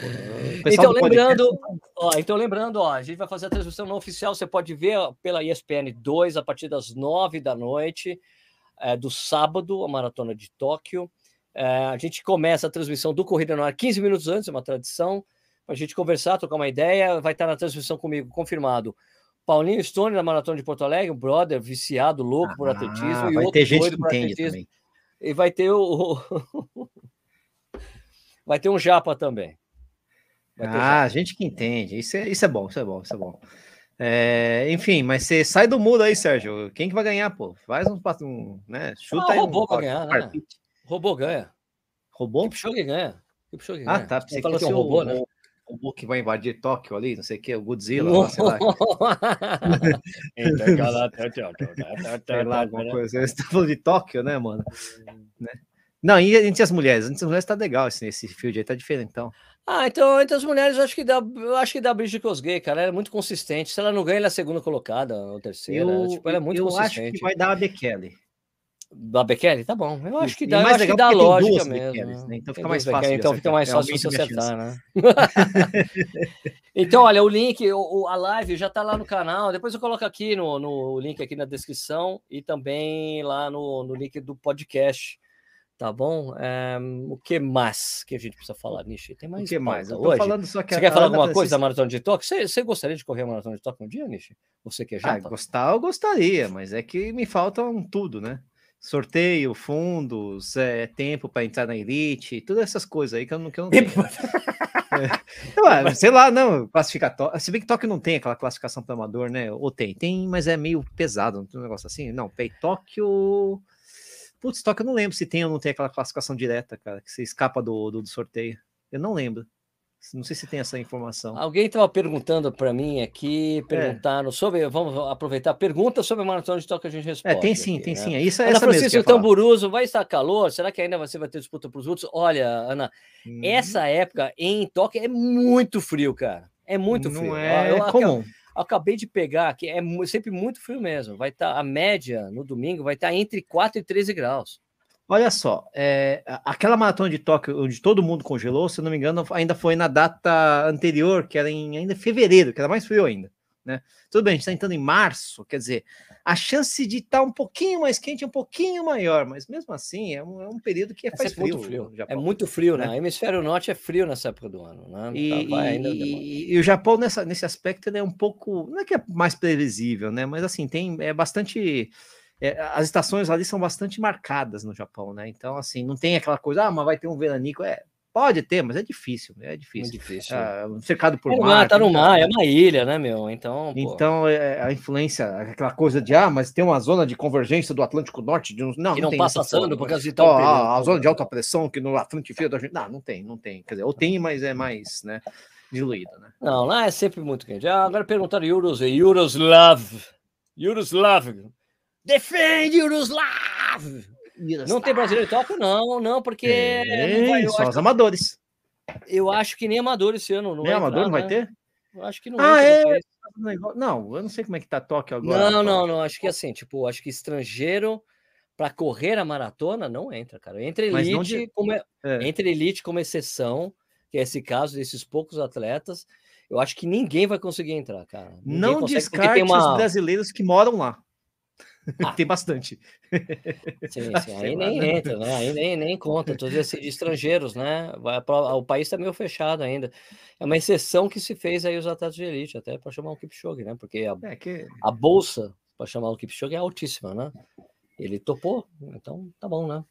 Então lembrando, ó, então lembrando, ó, a gente vai fazer a transmissão não oficial, você pode ver pela ESPN 2 a partir das 9 da noite é, do sábado, a maratona de Tóquio. É, a gente começa a transmissão do Corrida no Ar 15 minutos antes, é uma tradição para a gente conversar, trocar uma ideia. Vai estar na transmissão comigo, confirmado. Paulinho Stone na Maratona de Porto Alegre, um brother viciado, louco ah, por atletismo. e vai ter gente que entende também. E vai ter o. vai ter um japa também. ah, japa. gente que entende. Isso é, isso é bom, isso é bom, isso é bom. É, enfim, mas você sai do mundo aí, Sérgio. Quem que vai ganhar, pô? Faz um, um né? Chuta ah, aí. Robô um, vai ganhar, né? Robô ganha. Robô? Kipchoge ganha. Kipchoge ganha. Ah, tá. Você falou assim, um robô, né? O Hulk vai invadir Tóquio ali, não sei o que, o Godzilla, lá, sei lá. sei lá, alguma coisa. Você tá falando de Tóquio, né, mano? Né? Não, e entre as mulheres? Entre as mulheres tá legal esse, esse field aí, tá diferente, então. Ah, então entre as mulheres eu acho que dá, eu acho que dá Bridget Kosgei, cara, ela é muito consistente. Se ela não ganha, ela é a segunda colocada, ou terceira. Eu, tipo, ela é muito eu consistente. Eu acho que vai dar a Bekele. Da Bekele? Tá bom. Eu acho que dá, eu acho que dá lógica mesmo. né? Então fica mais fácil. então fica mais fácil você acertar, né? então, olha, o link, o, a live já tá lá no canal. Depois eu coloco aqui no, no link aqui na descrição e também lá no, no link do podcast Tá bom? É, o que mais que a gente precisa falar, Nishi? Tem mais o que mais? Eu tô hoje? falando só que Você quer falar alguma coisa da Maratona de Tóquio? Você, você gostaria de correr a Maratona de Tóquio um dia, Nishi? Você que é já? Ah, gostar, eu gostaria, mas é que me faltam tudo, né? Sorteio, fundos, é, tempo para entrar na elite, todas essas coisas aí que eu não, que eu não tenho. é. sei lá, não, classificatório. Se bem que Tóquio não tem aquela classificação para amador, né? Ou tem? Tem, mas é meio pesado, não tem um negócio assim. Não, Pei Tóquio. Putz, Tóquio eu não lembro se tem ou não tem aquela classificação direta, cara, que você escapa do, do, do sorteio. Eu não lembro. Não sei se tem essa informação. Alguém estava perguntando para mim aqui, perguntaram é. sobre. Vamos aproveitar. Pergunta sobre a maratona de Tóquio a gente responde. É, tem sim, aqui, tem né? sim. É isso Ana essa Francisco Tamburuso, vai estar calor? Será que ainda você vai ter disputa para os outros? Olha, Ana, hum. essa época em Tóquio é muito frio, cara. É muito não frio. Não é eu, comum. Eu, acabei de pegar aqui, é sempre muito frio mesmo. Vai estar tá, a média no domingo vai estar tá entre 4 e 13 graus. Olha só, é, aquela maratona de Tóquio, onde todo mundo congelou, se não me engano, ainda foi na data anterior, que era em ainda fevereiro, que era mais frio ainda. Né? Tudo bem, a gente está entrando em março, quer dizer, a chance de estar tá um pouquinho mais quente é um pouquinho maior, mas mesmo assim é um, é um período que é, faz frio. Muito frio. É muito frio, né? né? Hemisfério Norte é frio nessa época do ano, né? E, tá, e, e, o Japão nessa, nesse aspecto ele é um pouco, não é que é mais previsível, né? Mas assim tem é bastante é, as estações ali são bastante marcadas no Japão, né? Então, assim, não tem aquela coisa, ah, mas vai ter um veranico. É, pode ter, mas é difícil, é difícil. É difícil. Ah, cercado por é, mar. Tá no mar, é uma ilha, né, meu? Então, pô. então é, a influência, aquela coisa de, ah, mas tem uma zona de convergência do Atlântico Norte, de, não, não, não tem passa passando por causa de tal. Oh, a, a zona de alta pressão que no Atlântico Frio da gente, não, não tem, não tem. Quer dizer, ou tem, mas é mais, né, diluído, né? Não, lá é sempre muito quente. Ah, agora perguntaram Euros, Yuroslav. Yuroslav. Defende, Yuroslav! Não tem brasileiro top? Não, não, porque. Tem, não vai, só os amadores. Eu acho que nem amador esse ano. Não nem amador entrar, não vai né? ter? Eu acho que não. Ah, é? Não, eu não sei como é que tá Tóquio agora. Não, não, não. Acho que assim, tipo, acho que estrangeiro para correr a maratona não entra, cara. Entra elite, de... como é... É. entra elite como exceção, que é esse caso desses poucos atletas. Eu acho que ninguém vai conseguir entrar, cara. Ninguém não descarte uma... os brasileiros que moram lá. Ah. Tem bastante. Sim, sim. aí nem lá, entra, né? Aí nem, nem conta, todos esses estrangeiros, né? O país está meio fechado ainda. É uma exceção que se fez aí os atletas de elite, até para chamar o Kipchoge, né? Porque a, é que... a bolsa para chamar o Kipchoge é altíssima, né? Ele topou, então tá bom, né?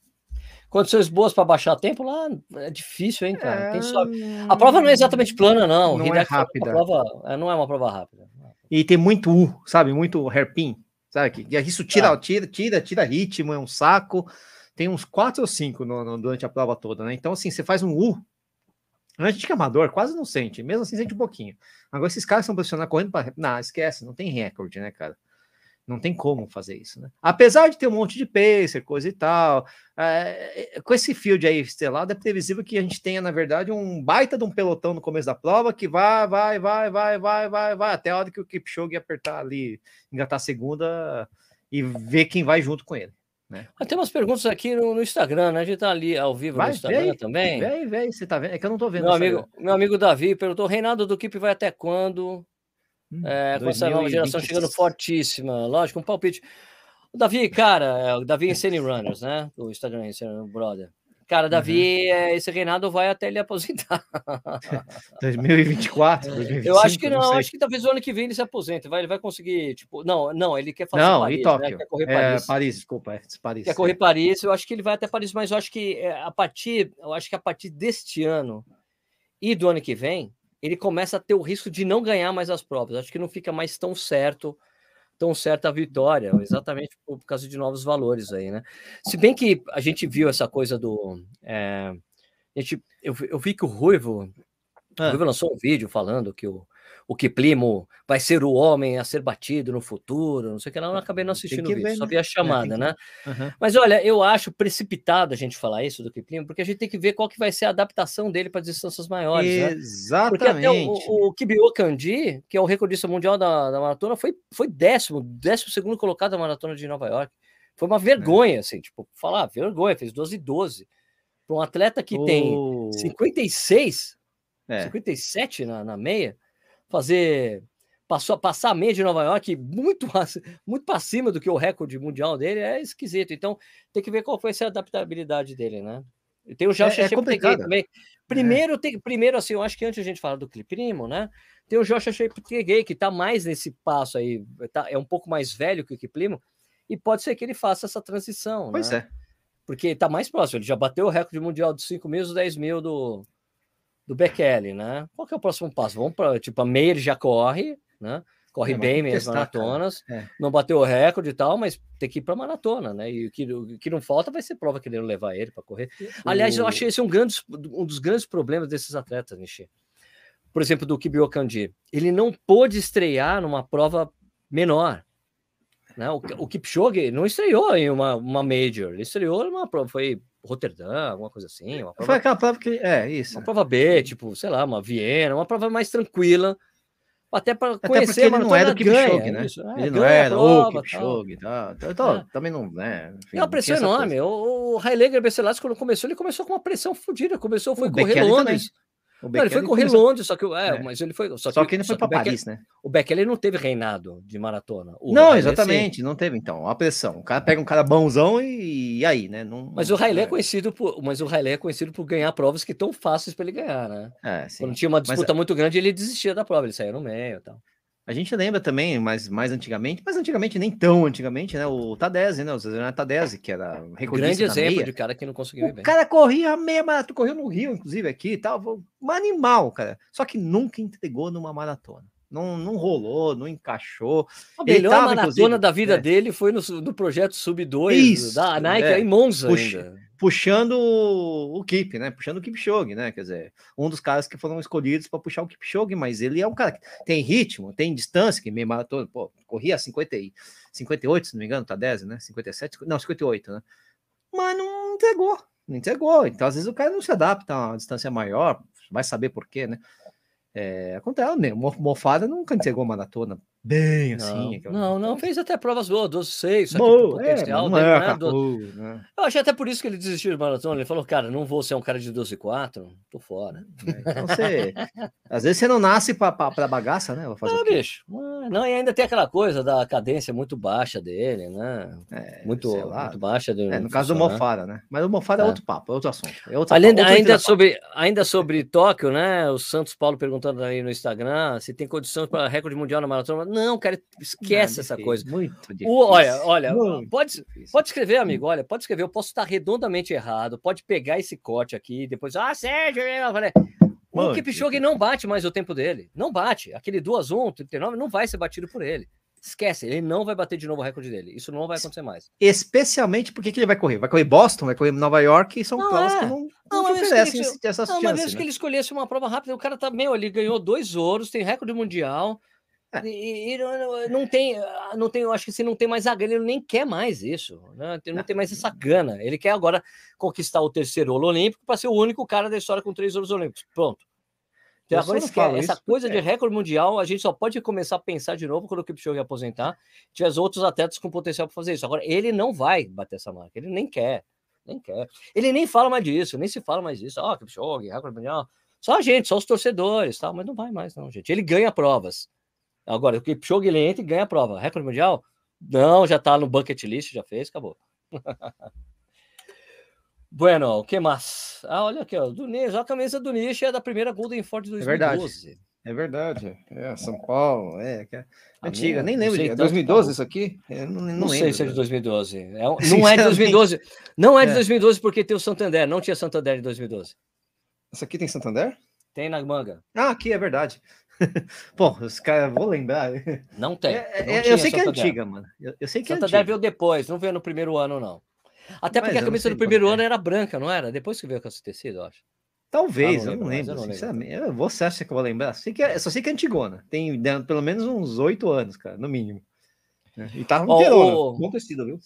Condições boas para baixar tempo lá é difícil, hein, cara? Sobe... A prova não é exatamente plana, não. Não é rápida. Prova... É, não é uma prova rápida. E tem muito U, sabe? Muito hairpin. Sabe? Que isso tira, ah. tira, tira, tira ritmo, é um saco. Tem uns quatro ou cinco no, no, durante a prova toda, né? Então, assim, você faz um U. A gente que é amador quase não sente, mesmo assim sente um pouquinho. Agora, esses caras são profissionais correndo para. Não, esquece, não tem recorde, né, cara? Não tem como fazer isso, né? Apesar de ter um monte de pacer, coisa e tal, é, com esse field aí estelado, é previsível que a gente tenha, na verdade, um baita de um pelotão no começo da prova que vai, vai, vai, vai, vai, vai, vai, até a hora que o Kipchoge apertar ali, engatar a segunda e ver quem vai junto com ele. Né? Tem umas perguntas aqui no, no, Instagram, né? A gente tá ali ao vivo vai, no Instagram vem, também. Vem, vem, você tá vendo? É que eu não tô vendo. Meu amigo, meu amigo Davi perguntou: Reinaldo do Kip vai até quando? Hum, é, com essa nova geração chegando fortíssima, lógico, um palpite. O Davi, cara, é o Davi Insane Runners, né? O Instagram Insane Brother. Cara, Davi, uhum. esse reinado vai até ele aposentar. 2024, 2025, Eu acho que não, não acho que talvez o ano que vem ele se aposente. Vai, ele vai conseguir, tipo, não, não, ele quer fazer não, Paris, e Tóquio. Né? Quer correr é, Paris. Paris, desculpa, é Paris. Quer correr Paris, eu acho que ele vai até Paris, mas eu acho que é, a partir, eu acho que a partir deste ano e do ano que vem, ele começa a ter o risco de não ganhar mais as provas. Acho que não fica mais tão certo, tão certa a vitória, exatamente por, por causa de novos valores aí, né? Se bem que a gente viu essa coisa do. É, a gente, eu, eu vi que o Ruivo, ah. o Ruivo lançou um vídeo falando que o, o Kiplimo vai ser o homem a ser batido no futuro, não sei o que lá, eu acabei não assistindo o vídeo, ver, só vi a né? É, chamada, é, né? Uhum. Mas olha, eu acho precipitado a gente falar isso do Kiplimo, porque a gente tem que ver qual que vai ser a adaptação dele para distâncias maiores, Exatamente. Né? Porque até o, o Kibio Kandi, que é o recordista mundial da, da maratona, foi, foi décimo, décimo segundo colocado na maratona de Nova York. Foi uma vergonha, é. assim, tipo, falar, vergonha, fez 12 e 12. Para um atleta que oh. tem 56, é. 57 na, na meia, fazer passou passar a meia de Nova York muito, muito para cima do que o recorde mundial dele, é esquisito. Então, tem que ver qual foi a adaptabilidade dele, né? Tem o Josh é, é também. Primeiro, é. tem, primeiro, assim, eu acho que antes a gente falar do Clipe Primo, né? Tem o Josh Cheptegei, que tá mais nesse passo aí, tá, é um pouco mais velho que o Kiplimo, e pode ser que ele faça essa transição. Pois né? é. Porque está mais próximo, ele já bateu o recorde mundial dos 5 mil e 10 mil do, do Bekele, né? Qual que é o próximo passo? Vamos para, tipo, a ele já corre, né? Corre é, bem mesmo maratonas, é. não bateu o recorde e tal, mas tem que ir para maratona, né? E o que, o que não falta vai ser prova querendo levar ele para correr. Aliás, eu achei esse um, grande, um dos grandes problemas desses atletas, Nishi. Por exemplo, do Kibio Kandi. Ele não pôde estrear numa prova menor. Né? O, o Kipchoge não estreou em uma, uma major, ele estreou numa prova, foi Roterdã, alguma coisa assim. Prova, foi aquela prova que. É, isso. Uma prova B, tipo, sei lá, uma Viena, uma prova mais tranquila. Até para conhecer, ele não é do Kipchoge, né? É, ele não era o Kipchoge, tá? Então, é. também não, né? Enfim, é uma pressão enorme. O, o Haile Gebrselassie, quando começou, ele começou com uma pressão fodida. Começou, foi o correr Londres. Também. Não, ele foi correr começou... Longe, só que é, é, mas ele foi. Só, só que, ele foi para Paris, né? O Bekele não teve reinado de maratona. O não, exatamente, não teve então. A pressão. O cara pega um cara bonzão e, e aí, né? Não, mas o Haile é. é conhecido por, mas o Haile é conhecido por ganhar provas que tão fáceis para ele ganhar, né? É, sim. Quando tinha uma disputa mas, muito grande, ele desistia da prova, ele saía no meio, e tal. A gente lembra também, mas mais antigamente, mas antigamente nem tão antigamente, né? O Tadese, né? O Zé Tadese, que era recordista Grande exemplo meia. de cara que não conseguiu. O cara corria a meia maratona, correu no Rio, inclusive, aqui e tal. Um animal, cara. Só que nunca entregou numa maratona. Não, não rolou, não encaixou. A melhor tava, maratona da vida é. dele foi no, no projeto Sub 2 da Nike é. em Monza Puxa, ainda puxando o Kip, né? Puxando o Kipchoge, né? Quer dizer, um dos caras que foram escolhidos para puxar o Kipchoge, mas ele é um cara que tem ritmo, tem distância, que meio maratona, pô, corria 50 e 58, se não me engano, tá 10, né? 57, não, 58, né? Mas não entregou, não entregou. Então, às vezes o cara não se adapta a uma distância maior, vai saber por quê, né? É, acontece, né? Mofada nunca entregou maratona bem assim. Não, não, não, fez até provas boas, 12, 6, só que potencial é, dele, é, né? Do... né? Eu achei até por isso que ele desistiu de maratona. Ele falou, cara, não vou ser um cara de 12 4, tô fora. É, então você, às vezes você não nasce para bagaça, né? Fazer não, bicho. Não, e ainda tem aquela coisa da cadência muito baixa dele, né? É, muito, muito baixa. é, no caso do Mofara, né? Mas o Mofara é, é outro papo, é outro assunto. É outro Além, outro ainda, sobre, ainda sobre Tóquio, né? O Santos Paulo perguntando aí no Instagram se tem condições para recorde mundial na maratona. Não, cara, esquece não, essa coisa. Muito difícil. O, olha, olha, muito pode, pode escrever, amigo. Olha, pode escrever. Eu posso estar redondamente errado. Pode pegar esse corte aqui depois. Ah, Sérgio, eu falei. O Kipchoge não bate mais o tempo dele. Não bate. Aquele 2 1 39 não vai ser batido por ele. Esquece, ele não vai bater de novo o recorde dele. Isso não vai acontecer mais. Especialmente porque que ele vai correr? Vai correr Boston, vai correr Nova York e são não, provas é. que não, não, não oferecem ele, essas não, chances. Não, mas né? que ele escolhesse uma prova rápida, o cara tá meio ali, ganhou dois ouros, tem recorde mundial. E, e não, não, tem, não tem, eu acho que se não tem mais a gana, ele nem quer mais isso. Né? Não, tem mais essa gana. Ele quer agora conquistar o terceiro ouro olímpico para ser o único cara da história com três ouros olímpicos. Pronto. Então, agora esquece, essa coisa de recorde mundial, a gente só pode começar a pensar de novo quando o Kipchoge aposentar, tiver outros atletas com potencial para fazer isso. Agora, ele não vai bater essa marca, ele nem quer, nem quer. Ele nem fala mais disso, nem se fala mais disso. Ó, oh, Kipchoge, recorde mundial. Só a gente, só os torcedores, tal, mas não vai mais não, gente. Ele ganha provas. Agora, o Kipchoge, ele entra e ganha a prova. Recorde mundial? Não, já tá no bucket list, já fez, acabou. Bueno, o que mais? Ah, olha aqui, ó, do Nish, a camisa do Nish é da primeira Golden Ford de 2012. É verdade. É verdade. É, São Paulo, é, é antiga, minha, nem lembro. É 2012 isso aqui? Eu não, não, não sei se é de 2012. É, não é de 2012. Não é de 2012 é. porque tem o Santander, não tinha Santander em 2012. Isso aqui tem Santander? Tem na manga. Ah, aqui é verdade. Pô, os caras, vou lembrar. Não tem. É, não eu sei que é antiga, mano. Eu, eu sei que Santander é antiga. veio depois, não veio no primeiro ano, não. Até porque a camisa do primeiro ano era branca, não era? Depois que veio com esse tecido, eu acho. Talvez, ah, eu não lembro, eu não sinceramente. Lembro. Eu, você acha que eu vou lembrar? Sei que é, só sei que é antigona. Tem pelo menos uns oito anos, cara, no mínimo. É, e tava oh, bom tecido, viu?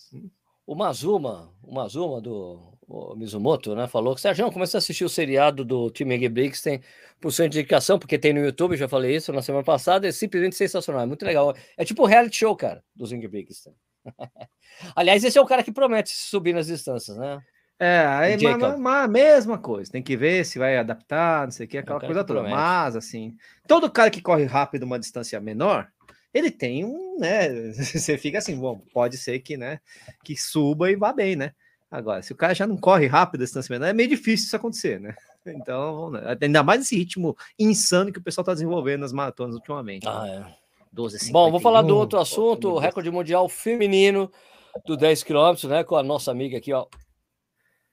O Mazuma, o Mazuma do o Mizumoto, né, falou que Sérgio, começou a assistir o seriado do time Brixton por sua indicação, porque tem no YouTube, já falei isso na semana passada, é simplesmente sensacional, é muito legal. É tipo o reality show, cara, do Zing Brixton. Aliás, esse é o cara que promete subir nas distâncias, né? É, aí, mas, mas, a mesma coisa, tem que ver se vai adaptar, não sei o que, aquela coisa toda. Promete. Mas, assim, todo cara que corre rápido uma distância menor, ele tem um, né? Você fica assim, bom, pode ser que, né, que suba e vá bem, né? Agora, se o cara já não corre rápido a distância menor, é meio difícil isso acontecer, né? Então, ainda mais esse ritmo insano que o pessoal está desenvolvendo nas maratonas ultimamente. Ah, né? é. 12, Bom, vou falar do outro assunto, o recorde mundial feminino do 10 km, né, com a nossa amiga aqui, ó.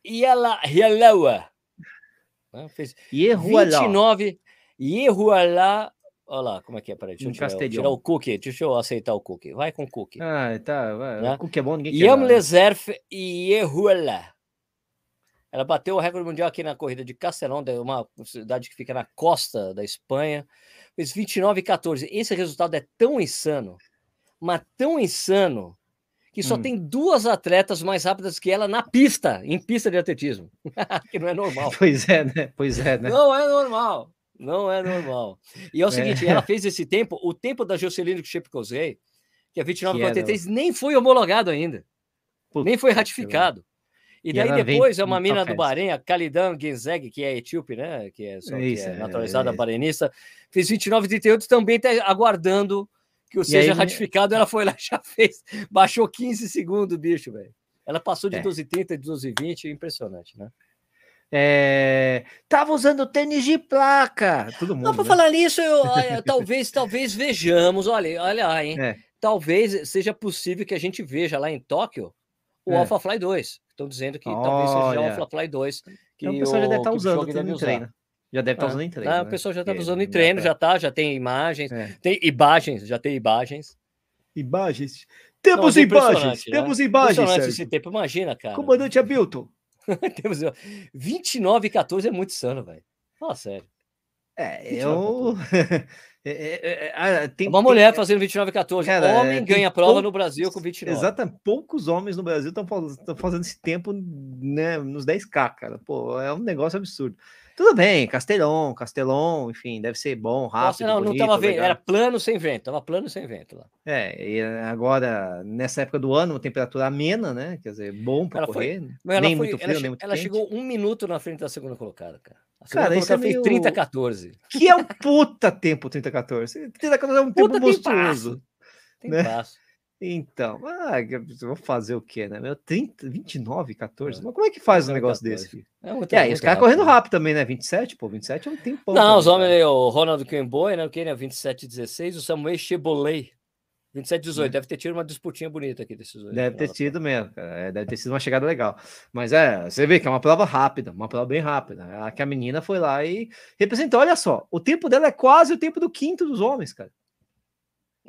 Yala Hialawa. Né, fez 29 Yehuala Olha lá, como é que é? Peraí, deixa eu tirar, tirar, o cookie. Deixa eu aceitar o cookie. Vai com o cookie. Ah, tá. Vai. Né? O cookie é bom, ninguém quer. Yam Leserf Yehuala. Ela bateu o recorde mundial aqui na corrida de Castelão, uma cidade que fica na costa da Espanha. Fez 29 e 14. Esse resultado é tão insano, mas tão insano, que só hum. tem duas atletas mais rápidas que ela na pista, em pista de atletismo. que não é normal. Pois é, né? Pois é, né? Não é normal. Não é normal. E é o é. seguinte, ela fez esse tempo, o tempo da Jocelyn Chepkosei, que é 29,43, nem foi homologado ainda. Puta nem foi ratificado. E daí e depois é uma mina do Bahrein, a Khalidan Genzeg, que é etíope, né? Que é, só, Isso, que é naturalizada é, barenista, fez 29,38, também está aguardando que o seja aí, ratificado. Ela foi lá já fez, baixou 15 segundos, bicho, velho. Ela passou de é. 12,30 de 12,20, impressionante, né? É, tava usando tênis de placa. Todo mundo. Não, para né? falar nisso, eu, talvez, talvez vejamos. Olha, olha lá, hein? É. Talvez seja possível que a gente veja lá em Tóquio o é. Alpha Fly 2. Estão dizendo que olha. talvez seja o Alpha Fly 2. Que então, o pessoal já deve estar tá usando deve em treino. Já deve estar tá é. usando em treino. Ah, né? O pessoal já está usando em treino, já tá, já tem imagens, é. tem imagens, já tem imagens. Imagens. Temos Não, imagens, né? temos imagens. esse tempo, imagina, cara. Comandante Hamilton. Temos 29 e 14 é muito insano, velho. Fala sério. É, eu. é, é, é, ah, tem, uma mulher tem... fazendo 29 e 14. Cara, Homem ganha prova poucos... no Brasil com 29. Exatamente. Poucos homens no Brasil estão fazendo esse tempo né, nos 10K, cara. Pô, é um negócio absurdo. Tudo bem, Castelão, Castelão, enfim, deve ser bom, rápido. Nossa, não, bonito, não tava vendo, era plano sem vento, tava plano sem vento lá. É, e agora, nessa época do ano, uma temperatura amena, né? Quer dizer, bom para correr. Foi, nem foi, muito frio, ela, nem muito Ela quente. chegou um minuto na frente da segunda colocada, cara. A segunda cara, isso é meio... 30 14. Que é um puta tempo 30 14. 30 14 é um puta tempo monstruoso. Tem passo. Tem né? passo. Então, ah, vou fazer o quê, né? Meu, 30, 29, 14. É. Mas como é que faz um negócio desse? Filho? É, muito, é, e os caras correndo né? rápido também, né? 27, pô, 27 é um tempão. Não, também, os homens, né? o Ronald Kemboy, né? O que, né? 27, 16, o Samuel Chebolei. 27, 18. Hum. Deve ter tido uma disputinha bonita aqui desses dois. Deve ter tido mesmo, cara. É, deve ter sido uma chegada legal. Mas é, você vê que é uma prova rápida, uma prova bem rápida. A que a menina foi lá e representou. Olha só, o tempo dela é quase o tempo do quinto dos homens, cara.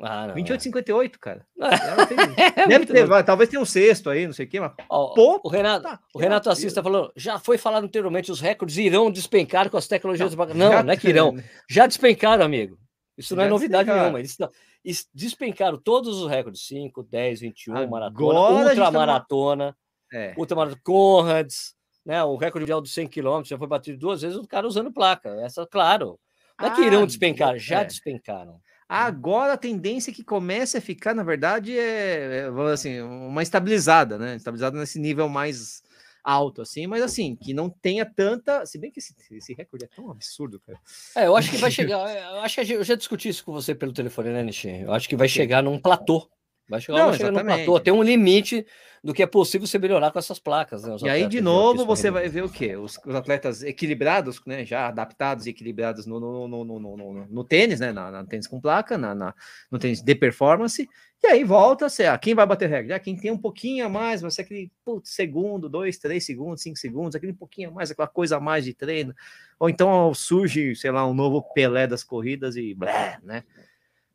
Ah, 28,58, é. cara. é Deve ter, vai, talvez tenha um sexto aí, não sei o quê, mas. Pô, o Renato, tá, o Renato Assis está falando, já foi falado anteriormente, os recordes irão despencar com as tecnologias. Não, não, não é que irão. Já despencaram, amigo. Isso não é novidade nenhuma. Eles, despencaram todos os recordes: 5, 10, 21, Agora maratona, ultramaratona, tá... é. ultramaratona, Conrads, né? O recorde mundial dos 100 km já foi batido duas vezes, o cara usando placa. Essa, claro. Não é que irão ah, despencar, já é. despencaram. Agora a tendência que comece a ficar, na verdade, é, é assim, uma estabilizada, né? Estabilizada nesse nível mais alto, assim, mas assim, que não tenha tanta. Se bem que esse, esse recorde é tão absurdo, cara. É, eu acho que vai chegar. Eu acho que eu já discuti isso com você pelo telefone, né, Nishi? Eu acho que vai chegar num platô. Vai chegar, não, vai chegar num platô. Tem um limite do que é possível você melhorar com essas placas. Né, e aí, de novo, você vai ver o quê? Os, os, atletas equilibrados, né, já adaptados e equilibrados no, no, no, no, no, no tênis, né, na, na, tênis com placa, na, na, no tênis de performance, e aí volta ser, ah, quem vai bater regra? Ah, quem tem um pouquinho a mais, vai ser aquele putz, segundo, dois, três segundos, cinco segundos, aquele pouquinho a mais, aquela coisa a mais de treino, ou então surge, sei lá, um novo Pelé das corridas e blé, né?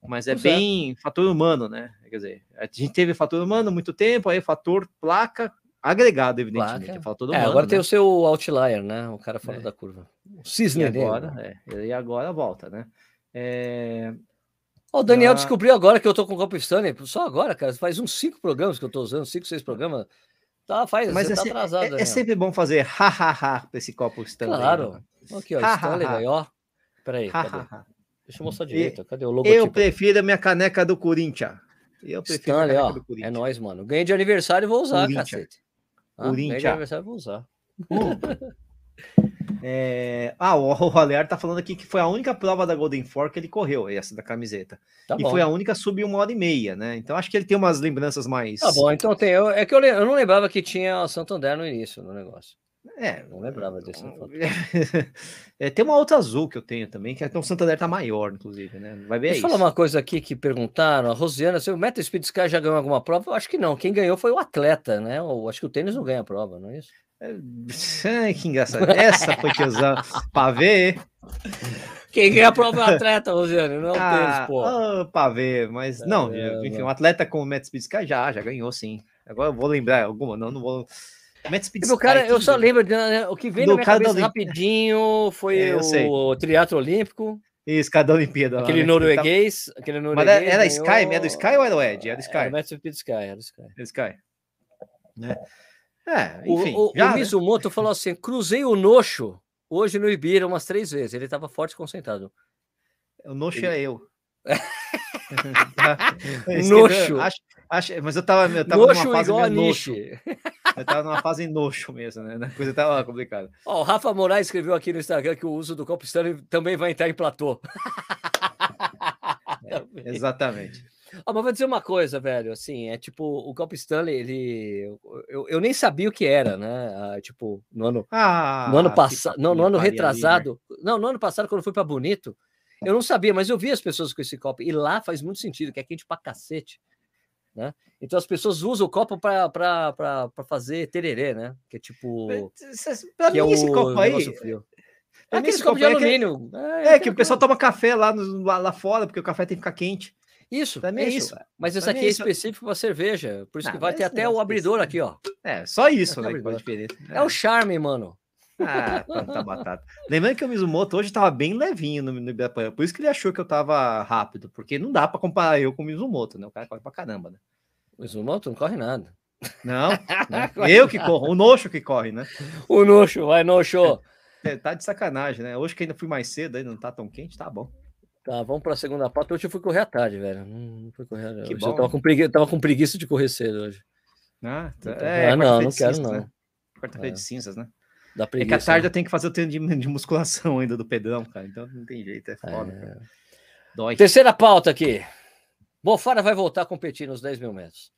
Mas é bem fator humano, né? Quer dizer, a gente teve fator humano muito tempo, aí fator placa agregado, evidentemente. Placa. É fator humano, é, agora né? tem o seu outlier, né? O cara fora é. da curva. O cisne e agora, dele. É, e agora volta, né? É... o Daniel descobriu agora que eu tô com o Copo Stanley, só agora, cara. Faz uns cinco programas que eu tô usando, cinco, seis programas. Tá, faz, Mas é, tá atrasado. É, é, sempre bom fazer ha-ha-ha pra esse Copo Stanley. Claro. Né? Aqui, ó, ha, Stanley aí, ó. Peraí, cadê? Deixa eu mostrar direito. Cadê o logo? Eu prefiro a minha caneca do Corinthians. Eu prefiro Stanley, a caneca ó, do Corinthians. É nóis, mano. Ganhei de aniversário e vou usar, Corinthians. cacete. Ah, ganhei de aniversário e vou usar. É... Ah, o, o tá falando aqui que foi a única prova da Golden Four que ele correu, essa da camiseta. Tá e bom. foi a única sub uma hora e meia, né? Então acho que ele tem umas lembranças mais. Tá bom, então tem. Eu, é que eu, eu não lembrava que tinha Santander no início do negócio. É, não lembrava desse. é, tem uma outra azul que eu tenho também, que é o Santander tá maior, inclusive, né? Vai ver Deixa eu falar uma coisa aqui que perguntaram. A Rosiana, se o Meta Speed Sky já ganhou alguma prova? Eu acho que não. Quem ganhou foi o atleta, né? Eu acho que o tênis não ganha prova, não é isso? Ai, que engraçado. Essa foi que usamos para ver. Quem ganha a prova é o atleta, Rosiane, não é o ah, tênis, pô. Oh, para ver, mas é, não, é, enfim, um atleta com o Meta Speed Sky já, já ganhou sim. Agora eu vou lembrar alguma, não, não vou. Speed Sky, cara, eu só lembro de, né, o que veio na minha cabeça rapidinho foi é, o triatlo olímpico. Isso, cada Olimpíada. Aquele lá, né? norueguês. Tava... Aquele norueguês era, era Sky? Era do Sky ou era o Ed? Era do Sky. Era o Speed Sky, era do Sky. Era Sky. Né? É, enfim. O, o, já, o né? Mizumoto né? falou assim: cruzei o Noxo hoje no Ibira umas três vezes. Ele estava forte e concentrado. O Noxo ele... é eu. noxo. Acho, acho, mas eu tava, eu tava noxo numa fase igual noxo. Eu tava numa fase noxo mesmo, né? A coisa tava complicada. Ó, o Rafa Moraes escreveu aqui no Instagram que o uso do copo Stanley também vai entrar em platô. É, exatamente. Ah, mas vou dizer uma coisa, velho, assim, é tipo, o Copa Stanley, ele. Eu, eu nem sabia o que era, né? Ah, tipo, no ano. Ah, no ano passado. No, no ano retrasado. Ali, né? Não, no ano passado, quando eu fui para Bonito, eu não sabia, mas eu vi as pessoas com esse copo. E lá faz muito sentido, que é quente pra cacete. Né? Então as pessoas usam o copo para fazer tererê, né? Que é tipo. Pra que mim, é esse copo aí. Frio. É aquele copo de alumínio. É, é, é que o pessoal toma café lá, no, lá, lá fora, porque o café tem que ficar quente. Isso, também é isso. Mas esse aqui é, específico para cerveja, por isso não, que vai ter até o abridor aqui, ó. É, só isso, né? Que é. é o charme, mano. Ah, tanta batata. Lembrando que o Mizumoto hoje estava bem levinho no, no por isso que ele achou que eu estava rápido, porque não dá para comparar eu com o Mizumoto, né? O cara corre pra caramba, né? O Mizumoto não corre nada. Não, né? eu que corro, o Noxo que corre, né? O Noxo, vai Noxo. É, tá de sacanagem, né? Hoje que ainda fui mais cedo, ainda não tá tão quente, tá bom. Tá, vamos para a segunda pauta. Hoje eu fui correr à tarde, velho. Não fui correr. Que bom. Eu tava com, preguiça, tava com preguiça de correr cedo hoje. Ah, tá. é, ah não, não quero não. Né? Quarta-feira é. de cinzas, né? Da preguiça, é que à tarde né? eu tenho que fazer o treino de, de, musculação ainda do pedrão, cara. Então não tem jeito, é foda. É. Dói. Terceira pauta aqui. Bofara vai voltar a competir nos 10 mil metros.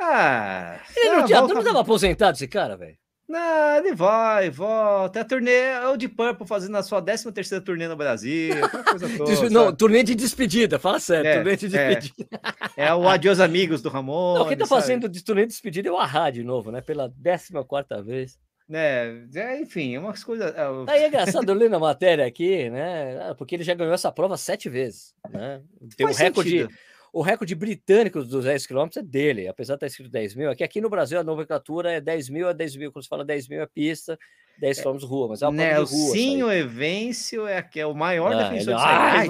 Ah, ele não, tinha, volta... não tava aposentado esse cara, velho. Não, ele vai, volta. A turnê é o de Purple fazendo a sua 13 terceira turnê no Brasil. Toda, não, turnê de despedida, fala sério. É, turnê de é. despedida. É, é o Adiós Amigos do Ramon. Não, quem tá sabe? fazendo de turnê de despedida é o Arra de novo, né? Pela 14 vez. É, é, enfim, é umas coisas. É, Aí é engraçado, eu li na matéria aqui, né? Porque ele já ganhou essa prova sete vezes. Né? Tem um recorde. Sentido o recorde britânico dos 10 km é dele, apesar de estar escrito 10 mil. Aqui, aqui no Brasil a nomenclatura é 10 mil a 10 mil. Quando se fala 10 mil é pista, 10 km rua, mas é uma né, prova de rua. Sim, o Evêncio é, que é o maior não, defensor ele... ah,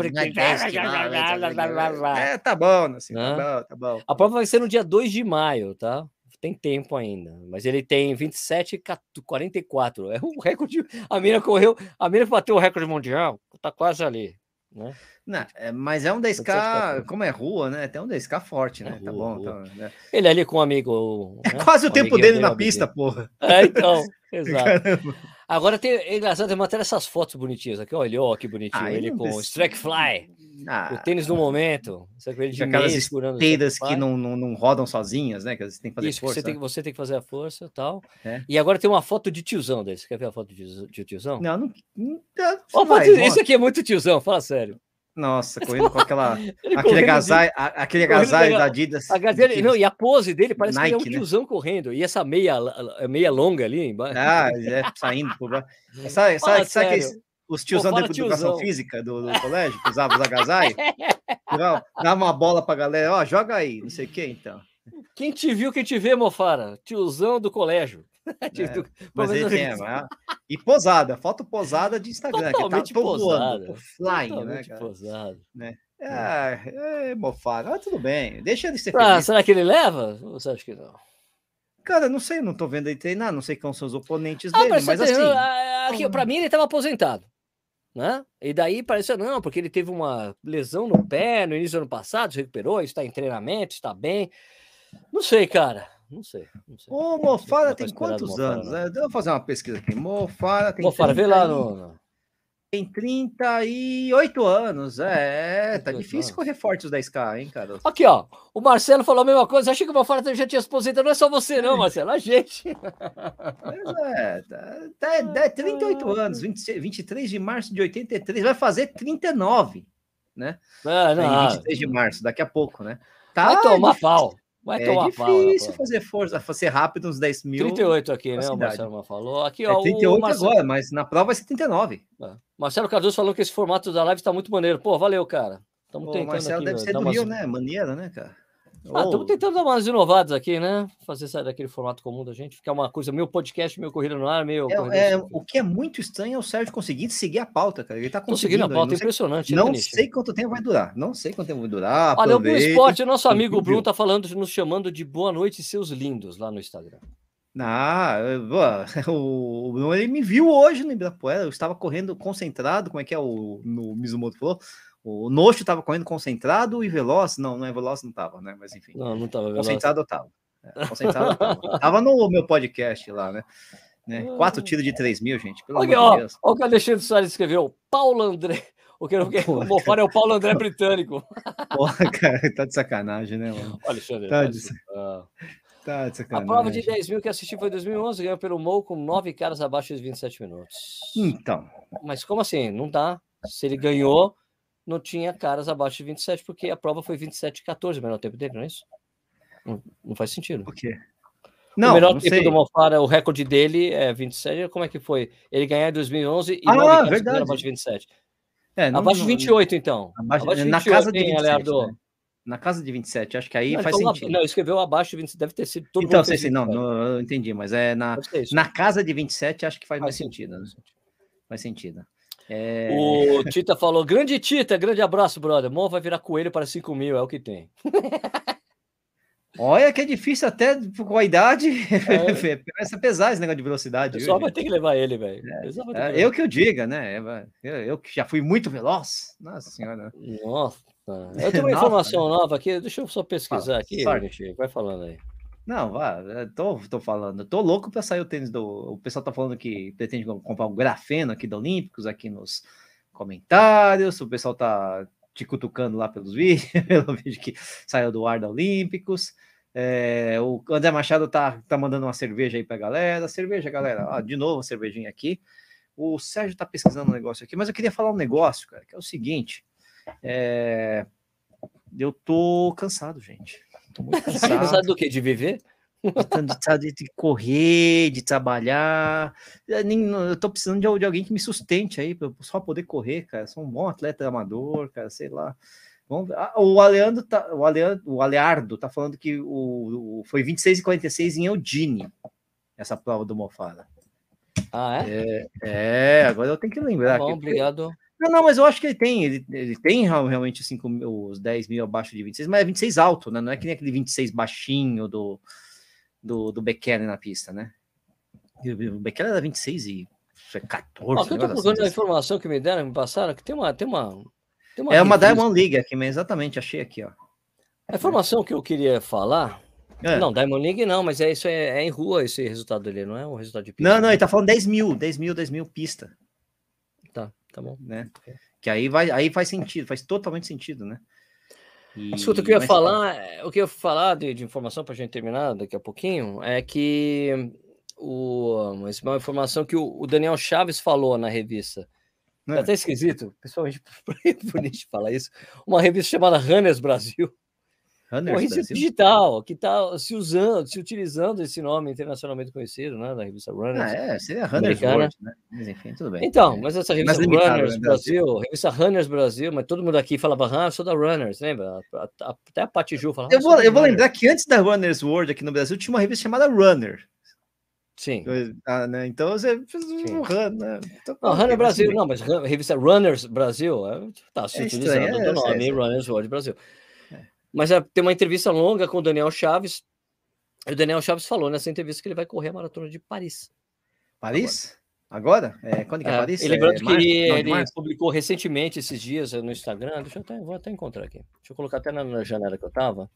É, tá bom, assim, tá bom, tá bom. A prova vai ser no dia 2 de maio, tá? Tem tempo ainda, mas ele tem 27 44. É um recorde. A mina correu, a mina bateu o recorde mundial, tá quase ali, né? Não, é, mas é um 10K, como é rua, né? Tem um 10K forte, né? É tá bom. Então, né? Ele ali com um amigo. É quase o, tempo dele na pista, porra. É, então, exato. Caramba. Agora tem, é engraçado, tem matéria essas fotos bonitinhas aqui. Olha, ó, que bonitinho. Ah, ele com o Strike Fly. Ah, o tênis do momento. Sabe, ele de aquelas esteiras que não, não, não, rodam sozinhas, né? Que você tem que fazer Isso, força. Você tem, você tem que fazer a força e tal. É. E agora tem uma foto de tiozão desse. Quer ver a foto de, tiozão? Não, não. não, não vai, esse aqui é muito tiozão, fala sério. Nossa, correndo com aquela, aquele agasalho, aquele agasalho da Adidas. A dele, não, e a pose dele parece Nike, que é um né? tiozão correndo. E essa meia, meia longa ali embaixo. Ah, é saindo por baixo. Sabe, sabe, sabe que os tiozão Pô, da educação física do, do, colégio que usavam os agasalhos? Dava uma bola pra galera, ó, joga aí, não sei o que então. Quem te viu, quem te vê, Mofara? Tiozão do colégio. É, mas ele tem, é, e posada, foto posada de Instagram, Totalmente que tá posada, voando, flying, né, cara? posado. Né? É, é, mofado, mas tudo bem, deixa ele ser ah, feliz. Será que ele leva? Você acha que não? Cara, não sei, não tô vendo ele treinar, não sei quem são os oponentes ah, dele, mas assim... Aqui, pra mim ele estava aposentado, né? E daí pareceu, não, porque ele teve uma lesão no pé no início do ano passado, se recuperou, está em treinamento, está bem. Não sei, cara. Não sei. Não sei. O Mofara tem quantos anos? Né? Deixa eu fazer uma pesquisa aqui. Mofara tem. Mofara, vê lá no. Tem 38 anos. É, tá difícil correr forte os 10K, hein, cara? Aqui, ó. O Marcelo falou a mesma coisa. Achei que o Mofara já tinha se aposentado. Não é só você, não, Marcelo. A gente. Pois é. Tá, tá, tá 38 anos. 20, 23 de março de 83. Vai fazer 39, né? É, não, em 23 de março, daqui a pouco, né? Tá vai tomar difícil. pau. Vai é difícil pau, fazer força, fazer rápido uns 10 mil. 38 aqui, né? O Marcelo falou. Aqui, ó, é 38 Marcelo... agora, mas na prova vai ser 39. É. Marcelo Cardoso falou que esse formato da live está muito maneiro. Pô, valeu, cara. Estamos tentando. Marcelo aqui, deve ser do umas... Rio, né? Maneira, né, cara? Ah, estamos tentando dar umas inovadas aqui, né? Fazer sair daquele formato comum da gente, ficar uma coisa meio podcast, meio corrida no ar, meio. É, é o que é muito estranho é o Sérgio conseguir seguir a pauta, cara. Ele tá conseguindo. seguindo a pauta, impressionante. Não sei, não sei quanto tempo vai durar. Não sei quanto tempo vai durar. Olha, o Blue Esporte, nosso amigo Bruno tá falando, nos chamando de boa noite, seus lindos, lá no Instagram. Ah, o Bruno ele me viu hoje no Ibirapuera. Eu estava correndo concentrado. Como é que é o no Mizumoto falou? O Nocho estava correndo concentrado e veloz. Não, não é veloz, não estava, né? Mas enfim. Não, não estava Concentrado eu estava. É, concentrado eu estava. Tava no meu podcast lá, né? né? Quatro tiros de 3 mil, gente. Pelo okay, amor de Deus. Olha o que o Alexandre Soares escreveu. Paulo André. O que eu o Mofara é o Paulo André britânico. Porra, cara, tá de sacanagem, né, mano? Alexandre. Tá de, uh... tá de sacanagem. A prova de 10 mil que assisti foi em 2011, ganhou pelo Mou com nove caras abaixo de 27 minutos. Então. Mas como assim? Não dá. Se ele ganhou, não tinha caras abaixo de 27, porque a prova foi 27 e 14, o melhor tempo dele, não é isso? Não, não faz sentido. Por quê? Não, o melhor não tempo sei. do Mofara, o recorde dele é 27. Como é que foi? Ele ganhou em 2011 e ah, não verdade. abaixo de 27. É, não, abaixo de 28, então. Abaixo, abaixo de 28, na casa de 27, né? Na casa de 27, acho que aí não, faz então, sentido. Não, escreveu abaixo de 27, deve ter sido tudo. Então, sei, sei, não, não, eu entendi, mas é na, na casa de 27, acho que faz, faz mais sentido. sentido. Né? Faz sentido. É... O Tita falou: grande Tita, grande abraço, brother. Mo vai virar coelho para 5 mil, é o que tem. Olha que é difícil até com a idade. É. Começa a pesar esse negócio de velocidade. Só vai ter que levar ele, velho. É, é, eu que eu diga, né? Eu, eu, que já fui muito veloz. Nossa senhora. Nossa. Eu tenho uma informação nova aqui, deixa eu só pesquisar Fala, aqui, vai falando aí. Não, vá, tô, tô falando, tô louco para sair o tênis do. O pessoal tá falando que pretende comprar um grafeno aqui da Olímpicos, aqui nos comentários. O pessoal tá te cutucando lá pelos vídeos, pelo vídeo que saiu do ar da Olímpicos. É, o André Machado tá, tá mandando uma cerveja aí pra galera. Cerveja, galera. Ah, de novo, cervejinha aqui. O Sérgio tá pesquisando um negócio aqui, mas eu queria falar um negócio, cara, que é o seguinte. É, eu tô cansado, gente. Tô muito cansado. cansado do quê? De viver? De, de correr, de trabalhar. Eu tô precisando de, de alguém que me sustente aí, para só poder correr, cara. Sou um bom atleta amador, cara, sei lá. Vamos, ah, o Aleandro tá, o Aleandro, o Aleardo tá falando que o, o foi 26 e 46 em Eudine, essa prova do Mofara. Ah, é? É, é agora eu tenho que lembrar. Tá bom, obrigado. Não, não, mas eu acho que ele tem, ele, ele tem realmente assim, os 10 mil abaixo de 26, mas é 26 alto, né? Não é que nem aquele 26 baixinho do, do, do Bekele na pista, né? O Bekele era 26 e 14. Ó, eu tô procurando assim, a informação que me deram, me passaram, que tem uma. Tem uma, tem uma é uma Diamond League aqui, mas exatamente, achei aqui, ó. A informação que eu queria falar. É. Não, Diamond League não, mas é isso é, é, em rua esse resultado dele, não é um resultado de pista. Não, não, ele tá falando 10 mil, 10 mil, 10 mil pista. Tá, bom. Né? Que aí, vai, aí faz sentido, faz totalmente sentido, né? E... Escuta, o que eu ia falar, tá... o que eu ia falar de, de informação para a gente terminar daqui a pouquinho é que o, uma informação que o, o Daniel Chaves falou na revista. É. é até esquisito, pessoalmente, bonito falar isso. Uma revista chamada Runners Brasil. Corrida digital, que está se usando, se utilizando esse nome internacionalmente conhecido, né, da revista Runners. Ah, é, seria Runners World, né? Mas enfim, tudo bem. Então, mas essa revista limitado, Runners né? Brasil, revista Runners Brasil, mas todo mundo aqui falava, ah, sou da Runners, lembra? Até a Pati Ju falava. Eu vou, eu vou lembrar que antes da Runners World aqui no Brasil tinha uma revista chamada Runner. Sim. Ah, né? Então você fez um run, né? Então, não, Runner Brasil, não, mas revista Runners Brasil está é, se é utilizando estranho, é, do nome é, Runners World Brasil. Mas é, tem uma entrevista longa com o Daniel Chaves. E o Daniel Chaves falou nessa entrevista que ele vai correr a maratona de Paris. Paris? Agora? agora? É, quando que é, é Paris? E lembrando é, que ele publicou recentemente esses dias no Instagram. Deixa eu até, vou até encontrar aqui. Deixa eu colocar até na, na janela que eu tava.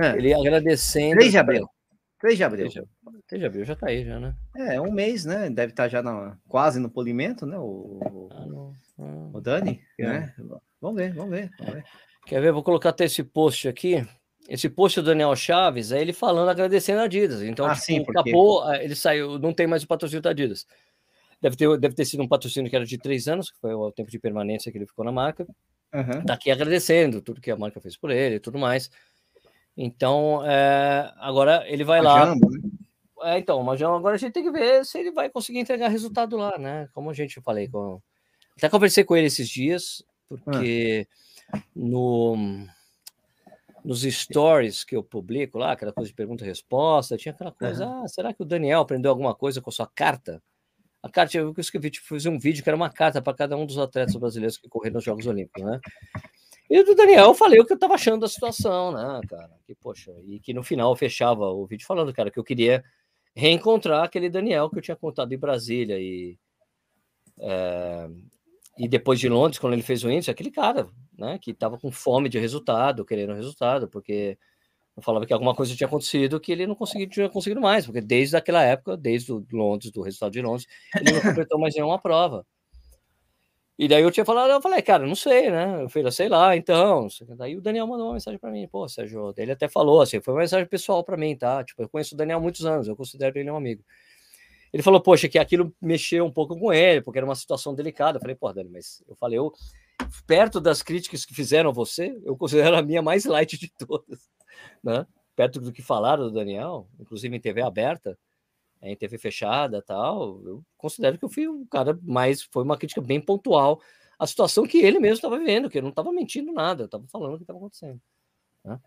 É. Ele agradecendo. 3 de abril. 3 de abril. 3 de abril já tá aí, já, né? É, um mês, né? Deve estar tá já na, quase no polimento, né? O, ah, não, não. o Dani, é. né? Vamos ver, vamos ver, vamos ver. Quer ver? Vou colocar até esse post aqui. Esse post do Daniel Chaves é ele falando, agradecendo a Adidas. Então, ah, tipo, sim, porque... acabou, ele saiu, não tem mais o patrocínio da Adidas. Deve ter, deve ter sido um patrocínio que era de três anos, que foi o tempo de permanência que ele ficou na marca. Uhum. Daqui agradecendo tudo que a marca fez por ele e tudo mais. Então, é, agora ele vai lá. Né? É, então, mas agora a gente tem que ver se ele vai conseguir entregar resultado lá, né? Como a gente falei com. Até conversei com ele esses dias, porque ah. No, nos stories que eu publico lá, aquela coisa de pergunta e resposta, tinha aquela coisa: ah, será que o Daniel aprendeu alguma coisa com a sua carta? A carta, eu escrevi, tipo, fiz um vídeo que era uma carta para cada um dos atletas brasileiros que correram nos Jogos Olímpicos, né? E do Daniel eu falei o que eu estava achando da situação, né, cara? Que, poxa, e que no final eu fechava o vídeo falando, cara, que eu queria reencontrar aquele Daniel que eu tinha contado em Brasília e. É, e depois de Londres, quando ele fez o índice, aquele cara, né, que estava com fome de resultado, querendo resultado, porque eu falava que alguma coisa tinha acontecido que ele não conseguia, tinha conseguido mais, porque desde aquela época, desde o Londres, do resultado de Londres, ele não completou mais nenhuma prova. E daí eu tinha falado, eu falei, cara, não sei, né? Eu falei, sei lá, então. Daí o Daniel mandou uma mensagem para mim, pô, Sérgio, ele até falou assim, foi uma mensagem pessoal para mim, tá? Tipo, eu conheço o Daniel há muitos anos, eu considero ele um amigo. Ele falou, poxa, que aquilo mexeu um pouco com ele, porque era uma situação delicada. Eu falei, pô, Dani, mas eu falei, eu, perto das críticas que fizeram a você, eu considero a minha mais light de todas né? Perto do que falaram do Daniel, inclusive em TV aberta, em TV fechada, tal. Eu considero que eu fui um cara mais foi uma crítica bem pontual à situação que ele mesmo estava vivendo, que ele não estava mentindo nada, estava falando o que estava acontecendo. Né?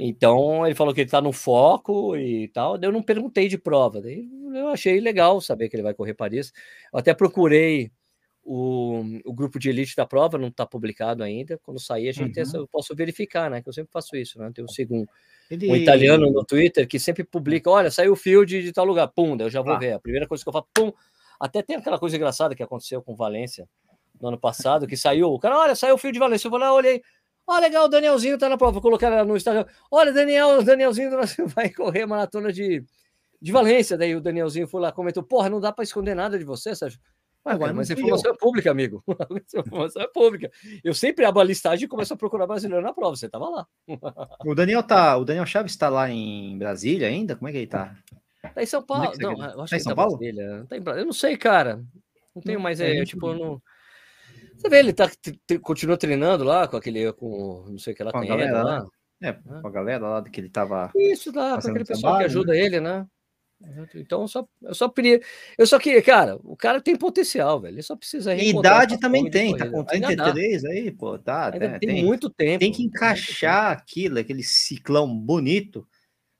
Então ele falou que ele está no foco e tal. Eu não perguntei de prova, daí eu achei legal saber que ele vai correr Paris. Eu até procurei o, o grupo de elite da prova, não está publicado ainda. Quando sair, a gente uhum. tem, eu posso verificar, né? Que eu sempre faço isso, né? Tem um segundo. Ele... Um italiano no Twitter que sempre publica: olha, saiu o field de tal lugar, pum, eu já vou ah. ver. A primeira coisa que eu faço, pum. Até tem aquela coisa engraçada que aconteceu com Valência no ano passado, que saiu, o cara, olha, saiu o field de Valência. Eu vou lá, olhei. Ó, oh, legal, o Danielzinho tá na prova. Vou colocar no Instagram. Olha, Daniel, o Danielzinho vai correr a maratona de, de Valência. Daí o Danielzinho foi lá comentou: Porra, não dá para esconder nada de você, Sérgio. Agora, mas a informação eu. é pública, amigo. A informação é pública. Eu sempre abro a listagem e começo a procurar brasileiro na prova. Você estava lá. O Daniel tá. O Daniel Chaves está lá em Brasília ainda? Como é que ele está? Tá em São Paulo. É não, eu acho tá em São tá Paulo? Brasília. Tá em... Eu não sei, cara. Não tenho mais. É, é tipo, não. Você vê, ele tá, continua treinando lá com aquele. com não sei o que ela tem lá. Né? É, com a galera lá que ele tava. Isso, lá, com aquele pessoal trabalho, que ajuda né? ele, né? Então eu só, eu só queria, eu só queria, cara, o cara tem potencial, velho. Ele só precisa idade também tem, tá com 33 aí, pô, tá, Ainda tem, tem, muito tempo. Tem que encaixar aquilo, aquele ciclão bonito,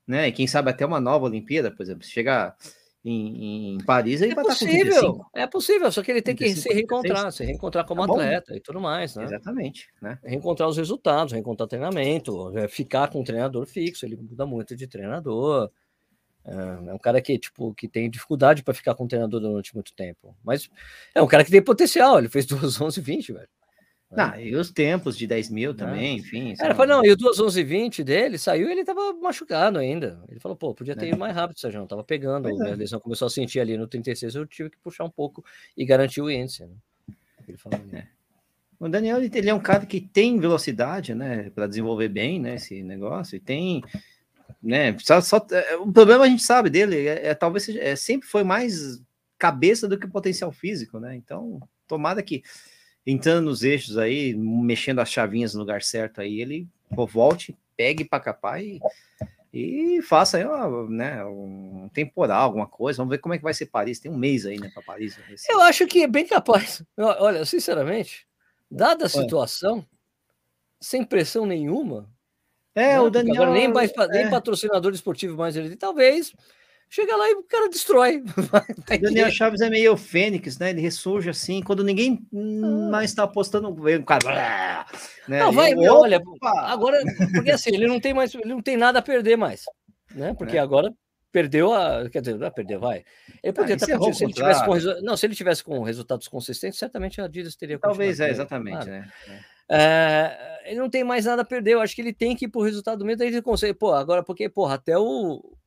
né? E quem sabe até uma nova Olimpíada, por exemplo, se chegar em, em Paris, aí é vai possível, estar com É possível, só que ele tem que se reencontrar, se reencontrar como tá atleta e tudo mais, né? Exatamente, né? Reencontrar os resultados, reencontrar treinamento, é, ficar com um treinador fixo, ele muda muito de treinador. É, é um cara que, tipo, que tem dificuldade para ficar com o treinador durante muito tempo. Mas é um cara que tem potencial. Ele fez 2 11 20, velho. Ah, e os tempos de 10 mil também, é. enfim. Era, foi, não, e o 2 11 20 dele saiu ele tava machucado ainda. Ele falou, pô, podia ter é. ido mais rápido, Sérgio. Tava pegando. Pois a é. lesão começou a sentir ali no 36, eu tive que puxar um pouco e garantir o índice. Né? Ele falou, é. O Daniel, ele é um cara que tem velocidade, né, para desenvolver bem, né, esse negócio, e tem né? Só, só, é, o problema a gente sabe dele, é, é talvez seja, é, sempre foi mais cabeça do que potencial físico, né? Então, tomada que entrando nos eixos aí, mexendo as chavinhas no lugar certo aí, ele pô, volte, pegue para capar e, e faça aí uma, né, um temporal, alguma coisa. Vamos ver como é que vai ser Paris. Tem um mês aí, né, para Paris. Eu acho que é bem capaz. Olha, sinceramente, dada a situação, sem pressão nenhuma, é, não, o Daniel. Agora nem, mais, nem é. patrocinador esportivo mais ele talvez. Chega lá e o cara destrói. O Daniel Chaves é meio fênix, né? Ele ressurge assim, quando ninguém ah. mais está apostando, o cara. Né? Não, vai, ele, olha, agora, porque assim, ele não tem mais, ele não tem nada a perder mais, né? Porque é. agora perdeu a. Quer dizer, não é perder, vai. Ele poderia ah, estar se ele tivesse com Não, se ele tivesse com resultados consistentes, certamente a Adidas teria Talvez, é, exatamente, né? É, ele não tem mais nada a perder. Eu acho que ele tem que ir pro resultado mesmo. Aí ele consegue, pô, agora, porque, porra, até o.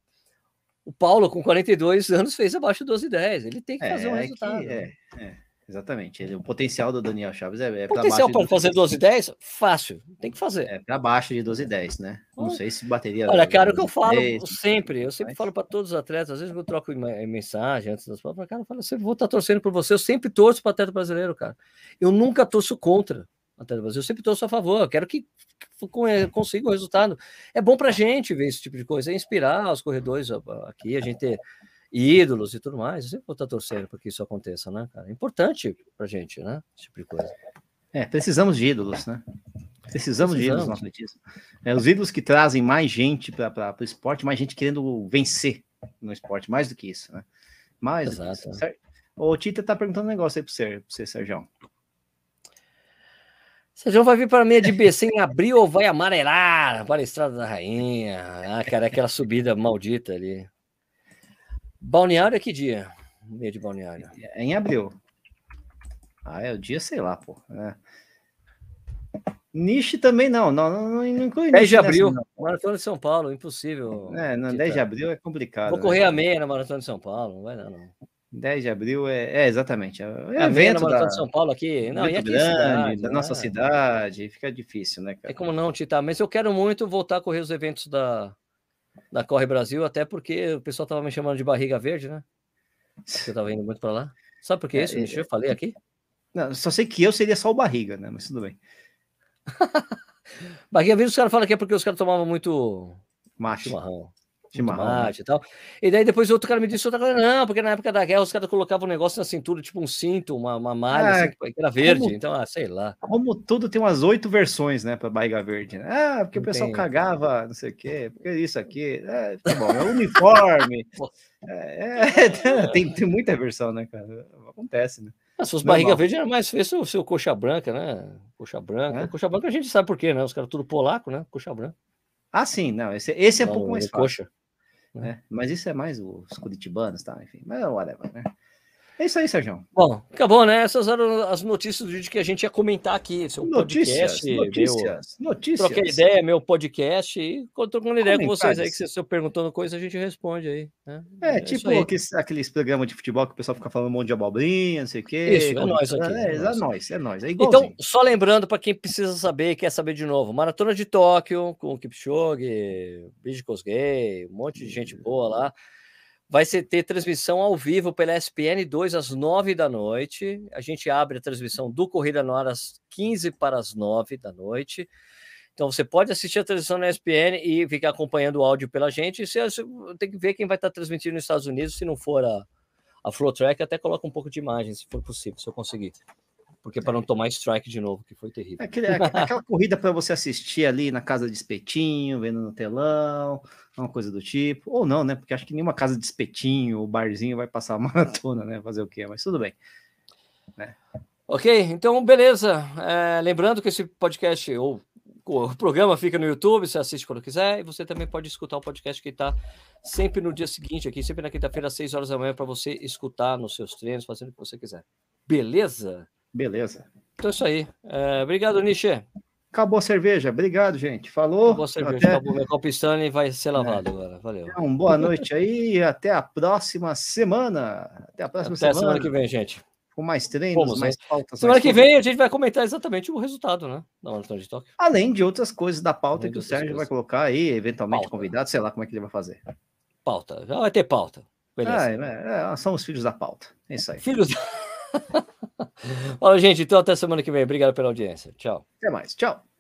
O Paulo, com 42 anos, fez abaixo de 12 e 10. Ele tem que fazer um É, resultado. que- é, é, exatamente. Ele- o potencial do Daniel Chaves é, é para Potencial baixo, para de- fazer 12 e 10? Fácil. Tem que fazer. é pra baixo de 12 e 10, né? Não Olha- sei se bateria. Olha, cara, o que eu falo 10, sempre, eu sempre mas- falo para todos os atletas, às vezes eu troco em- mensagem antes das provas, cara, eu falo, eu sempre vou estar torcendo por você, eu sempre torço para atleta brasileiro, cara. Eu nunca torço contra o atleta brasileiro, eu sempre torço a favor, eu quero que eh, consiga o resultado. É bom pra gente ver esse tipo de coisa, é inspirar os corredores aqui, a gente ter ídolos e tudo mais, eu sempre vou estar torcendo para que isso aconteça, né, cara? É importante pra gente, né, esse tipo de coisa. É, precisamos de ídolos, né? Precisamos, de ídolos no Precisamos. atletismo. É, os ídolos que trazem mais gente para o esporte, mais gente querendo vencer no esporte, mais do que isso, né? Mais Exato. Tita tá perguntando um negócio aí para você, pra você, Sérgio. Sérgio vai vir para a meia de BC em abril ou vai amarelar para a Estrada da Rainha? Ah, cara, aquela subida maldita ali. Balneário é que dia? Meia de balneário. É em abril. Ah, é o dia, sei lá, pô. É. Niche também não, não, não, não, inclui 10 de nessa, abril, não. Maratona de São Paulo, impossível. É, não, Tita. 10 de abril é complicado. Vou né? correr a meia na Maratona de São Paulo, não vai dar, não. 10 de abril é, é exatamente. É, é a meia na evento da, de São Paulo aqui. Não, e aqui é grande, cidade, da né? nossa cidade, fica difícil, né, cara? É como não, Tita, mas eu quero muito voltar a correr os eventos da, da Corre Brasil, até porque o pessoal tava me chamando de barriga verde, né? Porque eu tava indo muito para lá. Sabe por que É, isso, é, Michel? Eu falei aqui? Não, só sei que eu seria só o barriga, né? Mas tudo bem. Barriga verde, os caras falam que é porque os caras tomavam muito Macho. chimarrão. Chimarrão, né? e tal. E daí depois outro cara me disse outra coisa, não, porque na época da guerra os caras colocavam um negócio na cintura, tipo um cinto, uma, uma malha, Ah, assim, que era verde. como- Então, ah, sei lá. Como tudo tem umas oito versões, né, para barriga verde. Né? Ah, porque o pessoal tem. cagava, não sei o quê, porque isso aqui. É, tá bom, é uniforme. é, é, tem, tem muita versão, né, cara? Acontece, né? Ah, se fosse Normal. barriga verde era mais feio seu coxa branca, né? Coxa branca. É? Coxa branca a gente sabe por quê, né? Os caras tudo polaco, né? Coxa branca. Ah, sim, não, esse, esse é um Não, pouco mais é fácil. coxa. Né? Mas isso é mais os curitibanos, tá? Enfim, mas whatever, né? É isso aí, Sérgio. Bom, acabou, né? Essas eram as notícias do vídeo que a gente ia comentar aqui. É um Notícias, podcast, meu- notícias, notícias. Troquei ideia, meu podcast, e trocando ideia com vocês aí, que vocês estão perguntando coisa, a gente responde aí. Né? É, isso tipo aqueles, aqueles programas de futebol que o pessoal fica falando um monte de abobrinha, não sei o quê. Isso, é nóis aqui, É, é é, nóis. nóis, é nóis. É Então, só lembrando para quem precisa saber, quer saber de novo, Maratona de Tóquio, com o Kipchoge, Bridget Kosgei, um monte de gente boa lá. Vai ser, ter transmissão ao vivo pela SPN 2 às 9 da noite. A gente abre a transmissão do Corrida no Ar às 15 para as 9 da noite. Então você pode assistir a transmissão na SPN e ficar acompanhando o áudio pela gente. Você, você tem que ver quem vai estar transmitindo nos Estados Unidos, se não for a, a Flow Track, até coloca um pouco de imagem, se for possível, se eu conseguir. Porque para não tomar strike de novo, que foi terrível. Aquele- aquela corrida para você assistir ali na casa de espetinho, vendo no telão, uma coisa do tipo. Ou não, né? Porque acho que nenhuma casa de espetinho ou barzinho vai passar a maratona, né? Fazer o quê? Mas tudo bem. Ok, então beleza. É, lembrando que esse podcast ou o programa fica no YouTube, você assiste quando quiser, e você também pode escutar o podcast que está sempre no dia seguinte, aqui, sempre na quinta-feira, às 6 horas da manhã, para você escutar nos seus treinos, fazendo o que você quiser. Beleza? Beleza. Então é isso aí. É, obrigado, Nishi. Acabou a cerveja. Obrigado, gente. Falou. Boa cerveja. Até- Acabou meu copo Stanley vai ser lavado agora. Valeu. Então, boa noite aí e até a próxima semana. Até a próxima Até a semana. semana que vem, gente. Com mais treinos, mais pautas. Semana mais que vem a gente vai comentar exatamente o resultado, né? Da Maratona de Tóquio. Além de outras coisas da pauta Além que o Sérgio vai coisas. colocar aí, eventualmente Pauta. convidado, sei lá como é que ele vai fazer. Pauta. Já vai ter pauta. Beleza. Ah, é, é, são os filhos da pauta. É isso aí. Filhos. Fala, gente. Então, até semana que vem. Obrigado pela audiência. Tchau. Até mais. Tchau.